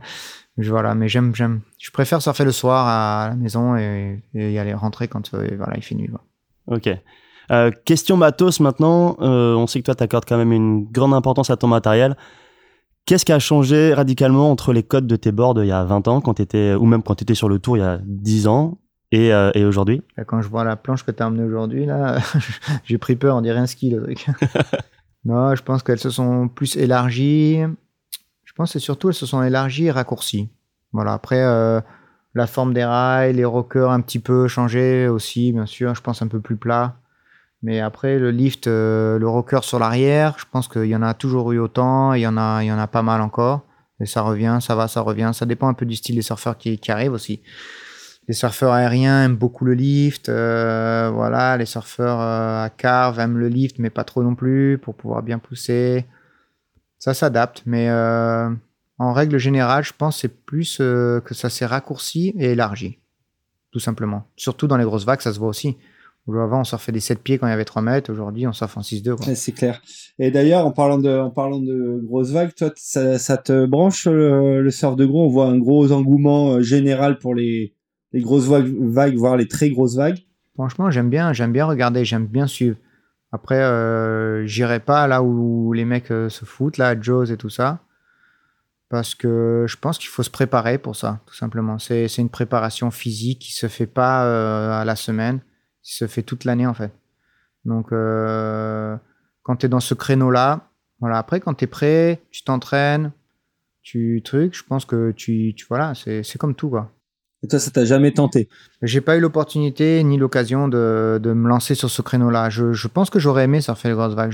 je- voilà, mais j'aime, j'aime. Je préfère surfer le soir à la maison et, et y aller rentrer quand euh, voilà, il fait nuit. quoi. Ok. Euh, question matos maintenant. Euh, on sait que toi, tu accordes quand même une grande importance à ton matériel. Qu'est-ce qui a changé radicalement entre les codes de tes boards il y a 20 ans, quand étais, ou même quand tu étais sur le tour il y a 10 ans, et, euh, et aujourd'hui? Là, quand je vois la planche que tu as emmenée aujourd'hui, là, j'ai pris peur, on dirait un ski le truc. non, je pense qu'elles se sont plus élargies. Je pense que surtout elles se sont élargies et raccourcies. Voilà, après, la forme des rails, les rockers un petit peu changé aussi, bien sûr, je pense un peu plus plat. Mais après, le lift, euh, le rocker sur l'arrière, je pense qu'il y en a toujours eu autant, il y en a, il y en a pas mal encore. Et ça revient, ça va, ça revient. Ça dépend un peu du style des surfeurs qui, arrivent aussi. Les surfeurs aériens aiment beaucoup le lift. euh, voilà, les surfeurs euh, à carve aiment le lift, mais pas trop non plus pour pouvoir bien pousser. Ça s'adapte, mais en règle générale, je pense que c'est plus euh, que ça s'est raccourci et élargi, tout simplement. Surtout dans les grosses vagues, ça se voit aussi. Avant, on surfait des 7 pieds quand il y avait 3 mètres. Aujourd'hui, on surfe en 6-2. quoi. Ouais, c'est clair. Et d'ailleurs, en parlant de, en parlant de grosses vagues, toi, ça, ça te branche le, le surf de gros? On voit un gros engouement euh, général pour les, les grosses vagues, vagues, voire les très grosses vagues. Franchement, j'aime bien, j'aime bien regarder, j'aime bien suivre. Après, euh, j'irai pas là où les mecs euh, se foutent, là, Joe's et tout ça, parce que je pense qu'il faut se préparer pour ça, tout simplement. C'est une préparation physique qui se fait pas euh, à la semaine, qui se fait toute l'année en fait. Donc, euh, quand tu es dans ce créneau-là, voilà. Après, quand tu es prêt, tu t'entraînes, tu trucs, je pense que tu, tu voilà, c'est c'est comme tout quoi. Et toi, ça t'a jamais tenté? J'ai pas eu l'opportunité ni l'occasion de, de me lancer sur ce créneau-là. Je, je pense que j'aurais aimé surfer les grosses vagues.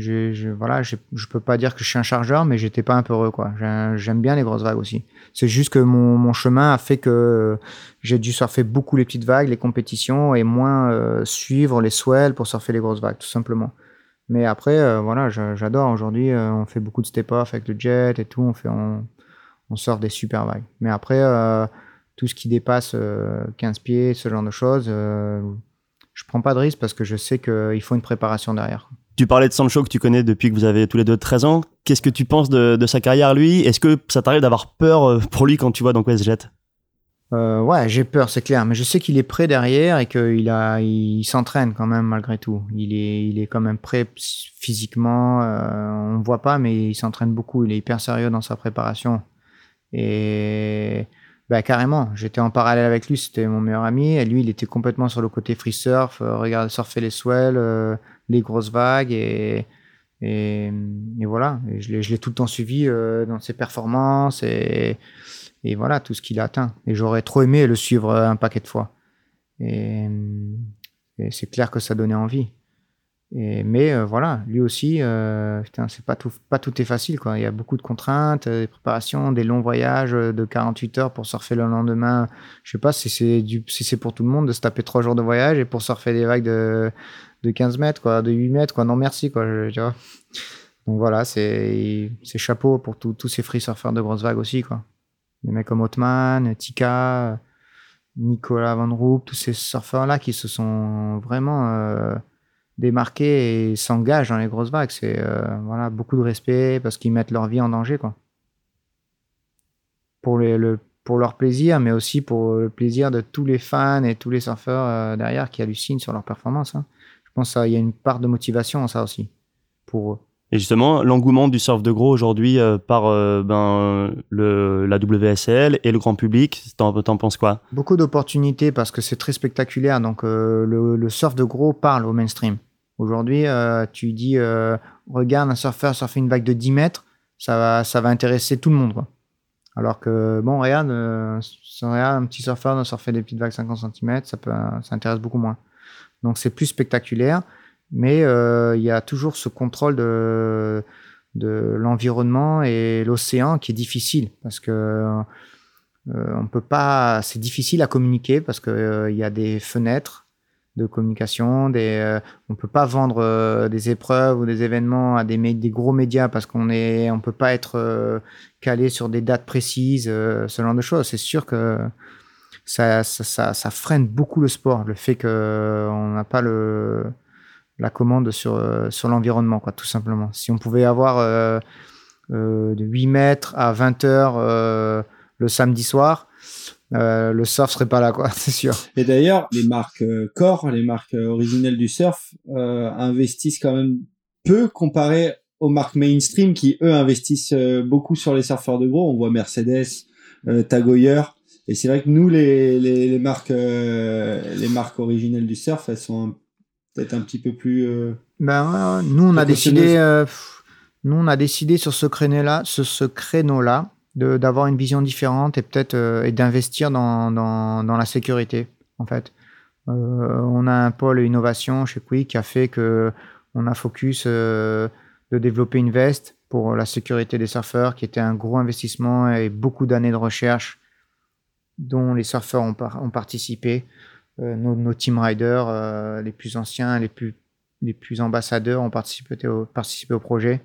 J'ai, je- voilà, je peux pas dire que je suis un chargeur, mais j'étais pas un peu heureux, quoi. J'ai- J'aime bien les grosses vagues aussi. C'est juste que mon, chemin a fait que j'ai dû surfer beaucoup les petites vagues, les compétitions, et moins euh, suivre les swells pour surfer les grosses vagues, tout simplement. Mais après, voilà, j'adore. Aujourd'hui, on fait beaucoup de step-off avec le jet et tout. On, fait, on, on sort des super vagues. Mais après, tout ce qui dépasse 15 pieds, ce genre de choses, je prends pas de risque parce que je sais qu'il faut une préparation derrière. Tu parlais de Sancho que tu connais depuis que vous avez tous les deux 13 ans. Qu'est-ce que tu penses de, sa carrière, lui? Est-ce que ça t'arrive d'avoir peur euh, pour lui quand tu vois dans quoi il se jette? Euh, ouais, j'ai peur, c'est clair, mais je sais qu'il est prêt derrière et qu'il il s'entraîne quand même malgré tout. Il est, il est quand même prêt physiquement. Euh, on ne voit pas, mais il s'entraîne beaucoup. Il est hyper sérieux dans sa préparation. Et bah, carrément, j'étais en parallèle avec lui. C'était mon meilleur ami. Et lui, il était complètement sur le côté free surf, regarde surfer les swells, les grosses vagues et, et, voilà. je l'ai tout le temps suivi euh, dans ses performances et, et voilà tout ce qu'il a atteint. Et j'aurais trop aimé le suivre un paquet de fois. Et, c'est clair que ça donnait envie. Et, mais euh, voilà, lui aussi, euh, c'est pas tout, pas tout est facile. Quoi. Il y a beaucoup de contraintes, des préparations, des longs voyages de 48 heures pour surfer le lendemain. Je sais pas si c'est si pour tout le monde de se taper trois jours de voyage et pour surfer des vagues de, de 15 mètres, quoi, de 8 mètres, quoi. Non, merci, quoi. tu vois. Donc voilà, c'est chapeau pour tous ces free surfeurs de grosses vagues aussi, quoi. Des mecs comme Otman, Tika, Nicolas Van Roop, tous ces surfeurs-là qui se sont vraiment euh, démarqués et s'engagent dans les grosses vagues. C'est euh, voilà, beaucoup de respect parce qu'ils mettent leur vie en danger, quoi. Pour, le, pour leur plaisir, mais aussi pour le plaisir de tous les fans et tous les surfeurs euh, derrière qui hallucinent sur leur performance. Hein pense qu'il y a une part de motivation en ça aussi pour eux. Et justement, l'engouement du surf de gros aujourd'hui euh, par euh, ben, le, la WSL et le grand public, t'en, en penses quoi? Beaucoup d'opportunités parce que c'est très spectaculaire. Donc euh, le, surf de gros parle au mainstream. Aujourd'hui, tu dis, regarde un surfeur surfer une vague de 10 mètres, ça va, ça va intéresser tout le monde. Quoi. Alors que, bon, regarde, regarde un petit surfeur de surfer des petites vagues 50 cm, ça, peut, ça intéresse beaucoup moins. Donc c'est plus spectaculaire, mais euh, il y a toujours ce contrôle de, l'environnement et l'océan qui est difficile parce que euh, on peut pas, c'est difficile à communiquer parce que euh, il y a des fenêtres de communication, des, on peut pas vendre des épreuves ou des événements à des, des gros médias parce qu'on est, on peut pas être calé sur des dates précises, ce genre de choses. C'est sûr que ça, ça, ça, freine beaucoup le sport, le fait qu'on n'a pas le, la commande sur, euh, sur l'environnement, quoi, tout simplement. Si on pouvait avoir euh, euh, de 8 mètres à 20 heures le samedi soir, le surf serait pas là, quoi, c'est sûr. Et d'ailleurs, les marques core, les marques originelles du surf, investissent quand même peu comparé aux marques mainstream qui, eux, investissent beaucoup sur les surfeurs de gros. On voit Mercedes, Tag Heuer, et c'est vrai que nous, les, les, marques, euh, les marques originelles du surf, elles sont peut-être un petit peu plus. Euh, ben, nous, on a décidé, euh, nous, on a décidé sur ce créneau-là, ce, ce créneau-là, d'avoir une vision différente et peut-être et d'investir dans, dans, dans, la sécurité, en fait. on a un pôle innovation chez Quick qui a fait que on a focus de développer une veste pour la sécurité des surfeurs, qui était un gros investissement et beaucoup d'années de recherche dont les surfeurs ont, participé. Euh, nos, team riders, euh, les plus anciens, les plus, les plus ambassadeurs ont participé au, projet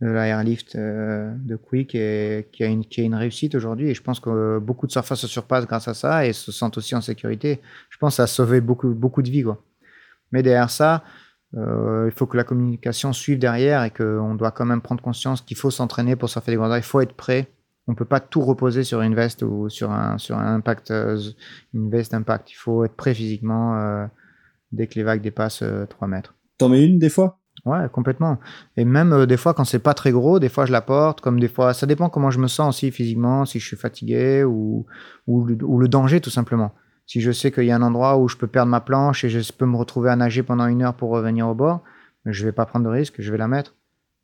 de la airlift euh, de Quick et qui a une, qui a une réussite aujourd'hui. Et je pense que beaucoup de surfeurs se surpassent grâce à ça et se sentent aussi en sécurité. Je pense que ça a sauvé beaucoup, beaucoup de vies. Quoi. Mais derrière ça, il faut que la communication suive derrière et qu'on doit quand même prendre conscience qu'il faut s'entraîner pour surfer des grands Il faut être prêt on peut pas tout reposer sur une veste ou sur un, sur un impact, euh, une veste impact. Il faut être prêt physiquement euh, dès que les vagues dépassent 3 euh, mètres. T'en mets une des fois? Ouais, complètement. Et même des fois, quand c'est pas très gros, des fois je la porte, comme des fois, ça dépend comment je me sens aussi physiquement, si je suis fatigué ou, ou, le danger tout simplement. Si je sais qu'il y a un endroit où je peux perdre ma planche et je peux me retrouver à nager pendant une heure pour revenir au bord, je vais pas prendre de risque, je vais la mettre.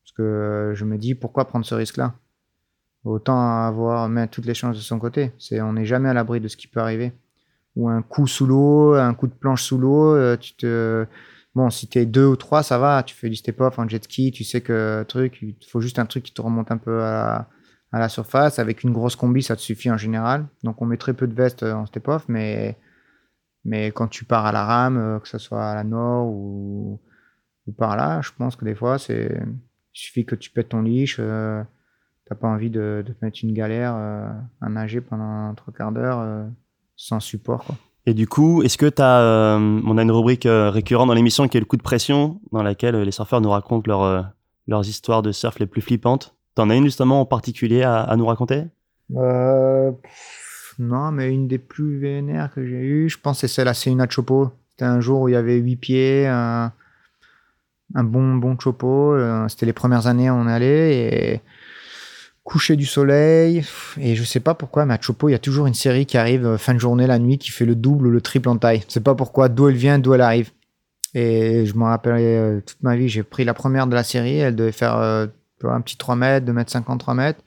Parce que je me dis, pourquoi prendre ce risque-là? Autant avoir mettre toutes les chances de son côté. C'est, on n'est jamais à l'abri de ce qui peut arriver. Ou un coup sous l'eau, un coup de planche sous l'eau, euh, tu te, bon, si t'es deux ou trois, ça va. Tu fais du step-off en jet ski, tu sais que truc, il faut juste un truc qui te remonte un peu à la, surface. Avec une grosse combi, ça te suffit en général. Donc on met très peu de veste euh, en step-off, mais quand tu pars à la rame, euh, que ce soit à la nord ou ou par là. Je pense que des fois, c'est il suffit que tu pètes ton leash. Euh, T'as pas envie de, de, te mettre une galère euh, à nager pendant trois quarts d'heure euh, sans support. Quoi. Et du coup, est-ce que tu as. Euh, on a une rubrique euh, récurrente dans l'émission qui est le coup de pression, dans laquelle les surfeurs nous racontent leur, leurs histoires de surf les plus flippantes. T'en as une justement en particulier à, à nous raconter? Euh, Non, mais une des plus vénères que j'ai eues, je pense, c'est celle à Seuna Chopo. C'était un jour où il y avait huit pieds, un, un bon, bon Chopo. C'était les premières années où on allait et coucher du soleil. Et je sais pas pourquoi, mais à Chopo, il y a toujours une série qui arrive euh, fin de journée, la nuit, qui fait le double ou le triple en taille. Je sais pas pourquoi, d'où elle vient, d'où elle arrive. Et je me rappelais euh, toute ma vie, j'ai pris la première de la série, elle devait faire euh, un petit 3 mètres, 2 mètres 50, 3 mètres,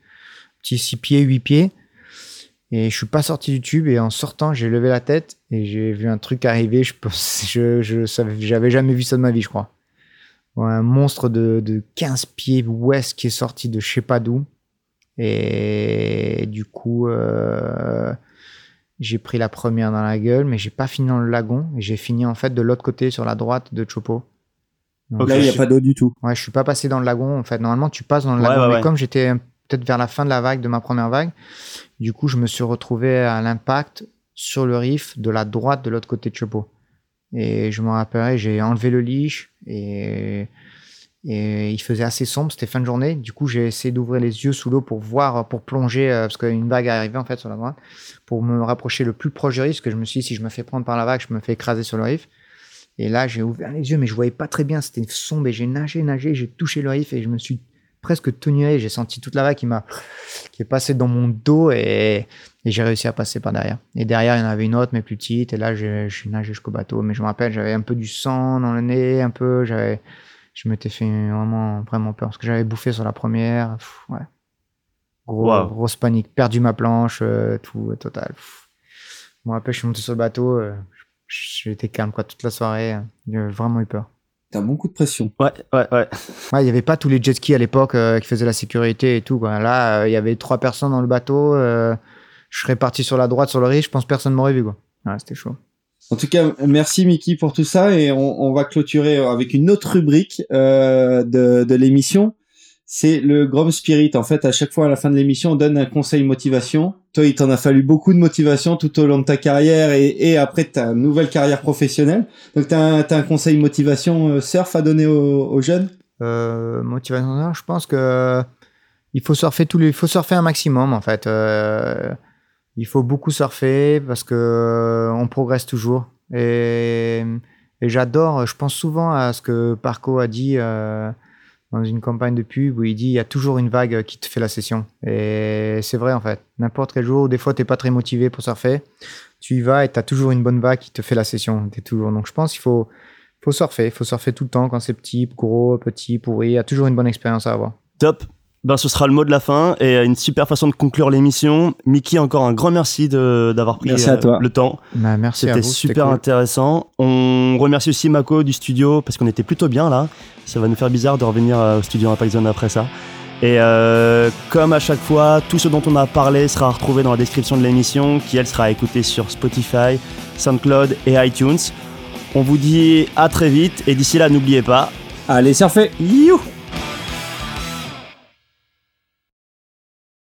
petit 6 pieds, 8 pieds. Et je suis pas sorti du tube et en sortant, j'ai levé la tête et j'ai vu un truc arriver. Je pense, je, j'avais jamais vu ça de ma vie, je crois. un monstre de, de 15 pieds ouest qui est sorti de je sais pas d'où et du coup, euh, j'ai pris la première dans la gueule, mais j'ai pas fini dans le lagon. Et j'ai fini en fait de l'autre côté, sur la droite de Chopo. Donc, là, il n'y a pas d'eau du tout. Ouais, je suis pas passé dans le lagon. En fait, normalement, tu passes dans le ouais, lagon. Ouais, mais ouais. comme j'étais peut-être vers la fin de la vague, de ma première vague, du coup, je me suis retrouvé à l'impact sur le riff de la droite de l'autre côté de Chopo. Et je me rappellerai, j'ai enlevé le leash et et il faisait assez sombre, c'était fin de journée. Du coup, j'ai essayé d'ouvrir les yeux sous l'eau pour voir, pour plonger, euh, parce qu'une vague arrivait en fait sur la droite, pour me rapprocher le plus proche du riff, parce que je me suis dit, si je me fais prendre par la vague, je me fais écraser sur le riff. Et là, j'ai ouvert les yeux, mais je voyais pas très bien, c'était sombre, et j'ai nagé, nagé, j'ai touché le riff, et je me suis presque tenu, j'ai senti toute la vague qui m'a, qui est passée dans mon dos, et, et j'ai réussi à passer par derrière. Et derrière, il y en avait une autre, mais plus petite, et là, j'ai nagé jusqu'au bateau. Mais je me rappelle, j'avais un peu du sang dans le nez, un peu, j'avais, je m'étais fait vraiment, vraiment peur parce que j'avais bouffé sur la première. Pff, ouais. Gros, wow. Grosse panique, perdu ma planche, euh, tout, total. Bon, après, je suis monté sur le bateau, euh, j'étais calme quoi, toute la soirée. J'ai vraiment eu peur. T'as beaucoup de pression. Ouais, ouais, ouais. Ouais, il n'y avait pas tous les jet skis à l'époque euh, qui faisaient la sécurité et tout. Quoi. Là, il y avait trois personnes dans le bateau. je serais parti sur la droite, sur le riz, je pense que personne m'aurait vu. Quoi. Ouais, c'était chaud. En tout cas, merci Mickey pour tout ça et on, on va clôturer avec une autre rubrique euh, de, de l'émission. C'est le Grom Spirit. En fait, à chaque fois à la fin de l'émission, on donne un conseil motivation. Toi, il t'en a fallu beaucoup de motivation tout au long de ta carrière et, et après ta nouvelle carrière professionnelle. Donc, tu as, un conseil motivation euh, surf à donner aux, aux jeunes? Euh, Motivation, je pense que il faut surfer tous les, il faut surfer un maximum en fait. Euh, il faut beaucoup surfer parce que euh, on progresse toujours. Et, j'adore, je pense souvent à ce que Parco a dit euh, dans une campagne de pub où il dit il y a toujours une vague qui te fait la session. Et c'est vrai en fait. N'importe quel jour, des fois tu n'es pas très motivé pour surfer, tu y vas et tu as toujours une bonne vague qui te fait la session. Es toujours. Donc je pense qu'il faut, faut surfer. Il faut surfer tout le temps quand c'est petit, gros, petit, pourri. Il y a toujours une bonne expérience à avoir. Top ben, ce sera le mot de la fin et une super façon de conclure l'émission. Mickey, encore un grand merci d'avoir pris merci euh, le temps. Bah, merci C'était super cool. intéressant. On remercie aussi Mako du studio parce qu'on était plutôt bien là. Ça va nous faire bizarre de revenir au studio Impact Zone après ça. Et euh, comme à chaque fois, tout ce dont on a parlé sera retrouvé dans la description de l'émission qui elle sera écoutée sur Spotify, SoundCloud et iTunes. On vous dit à très vite et d'ici là n'oubliez pas. Allez surfer You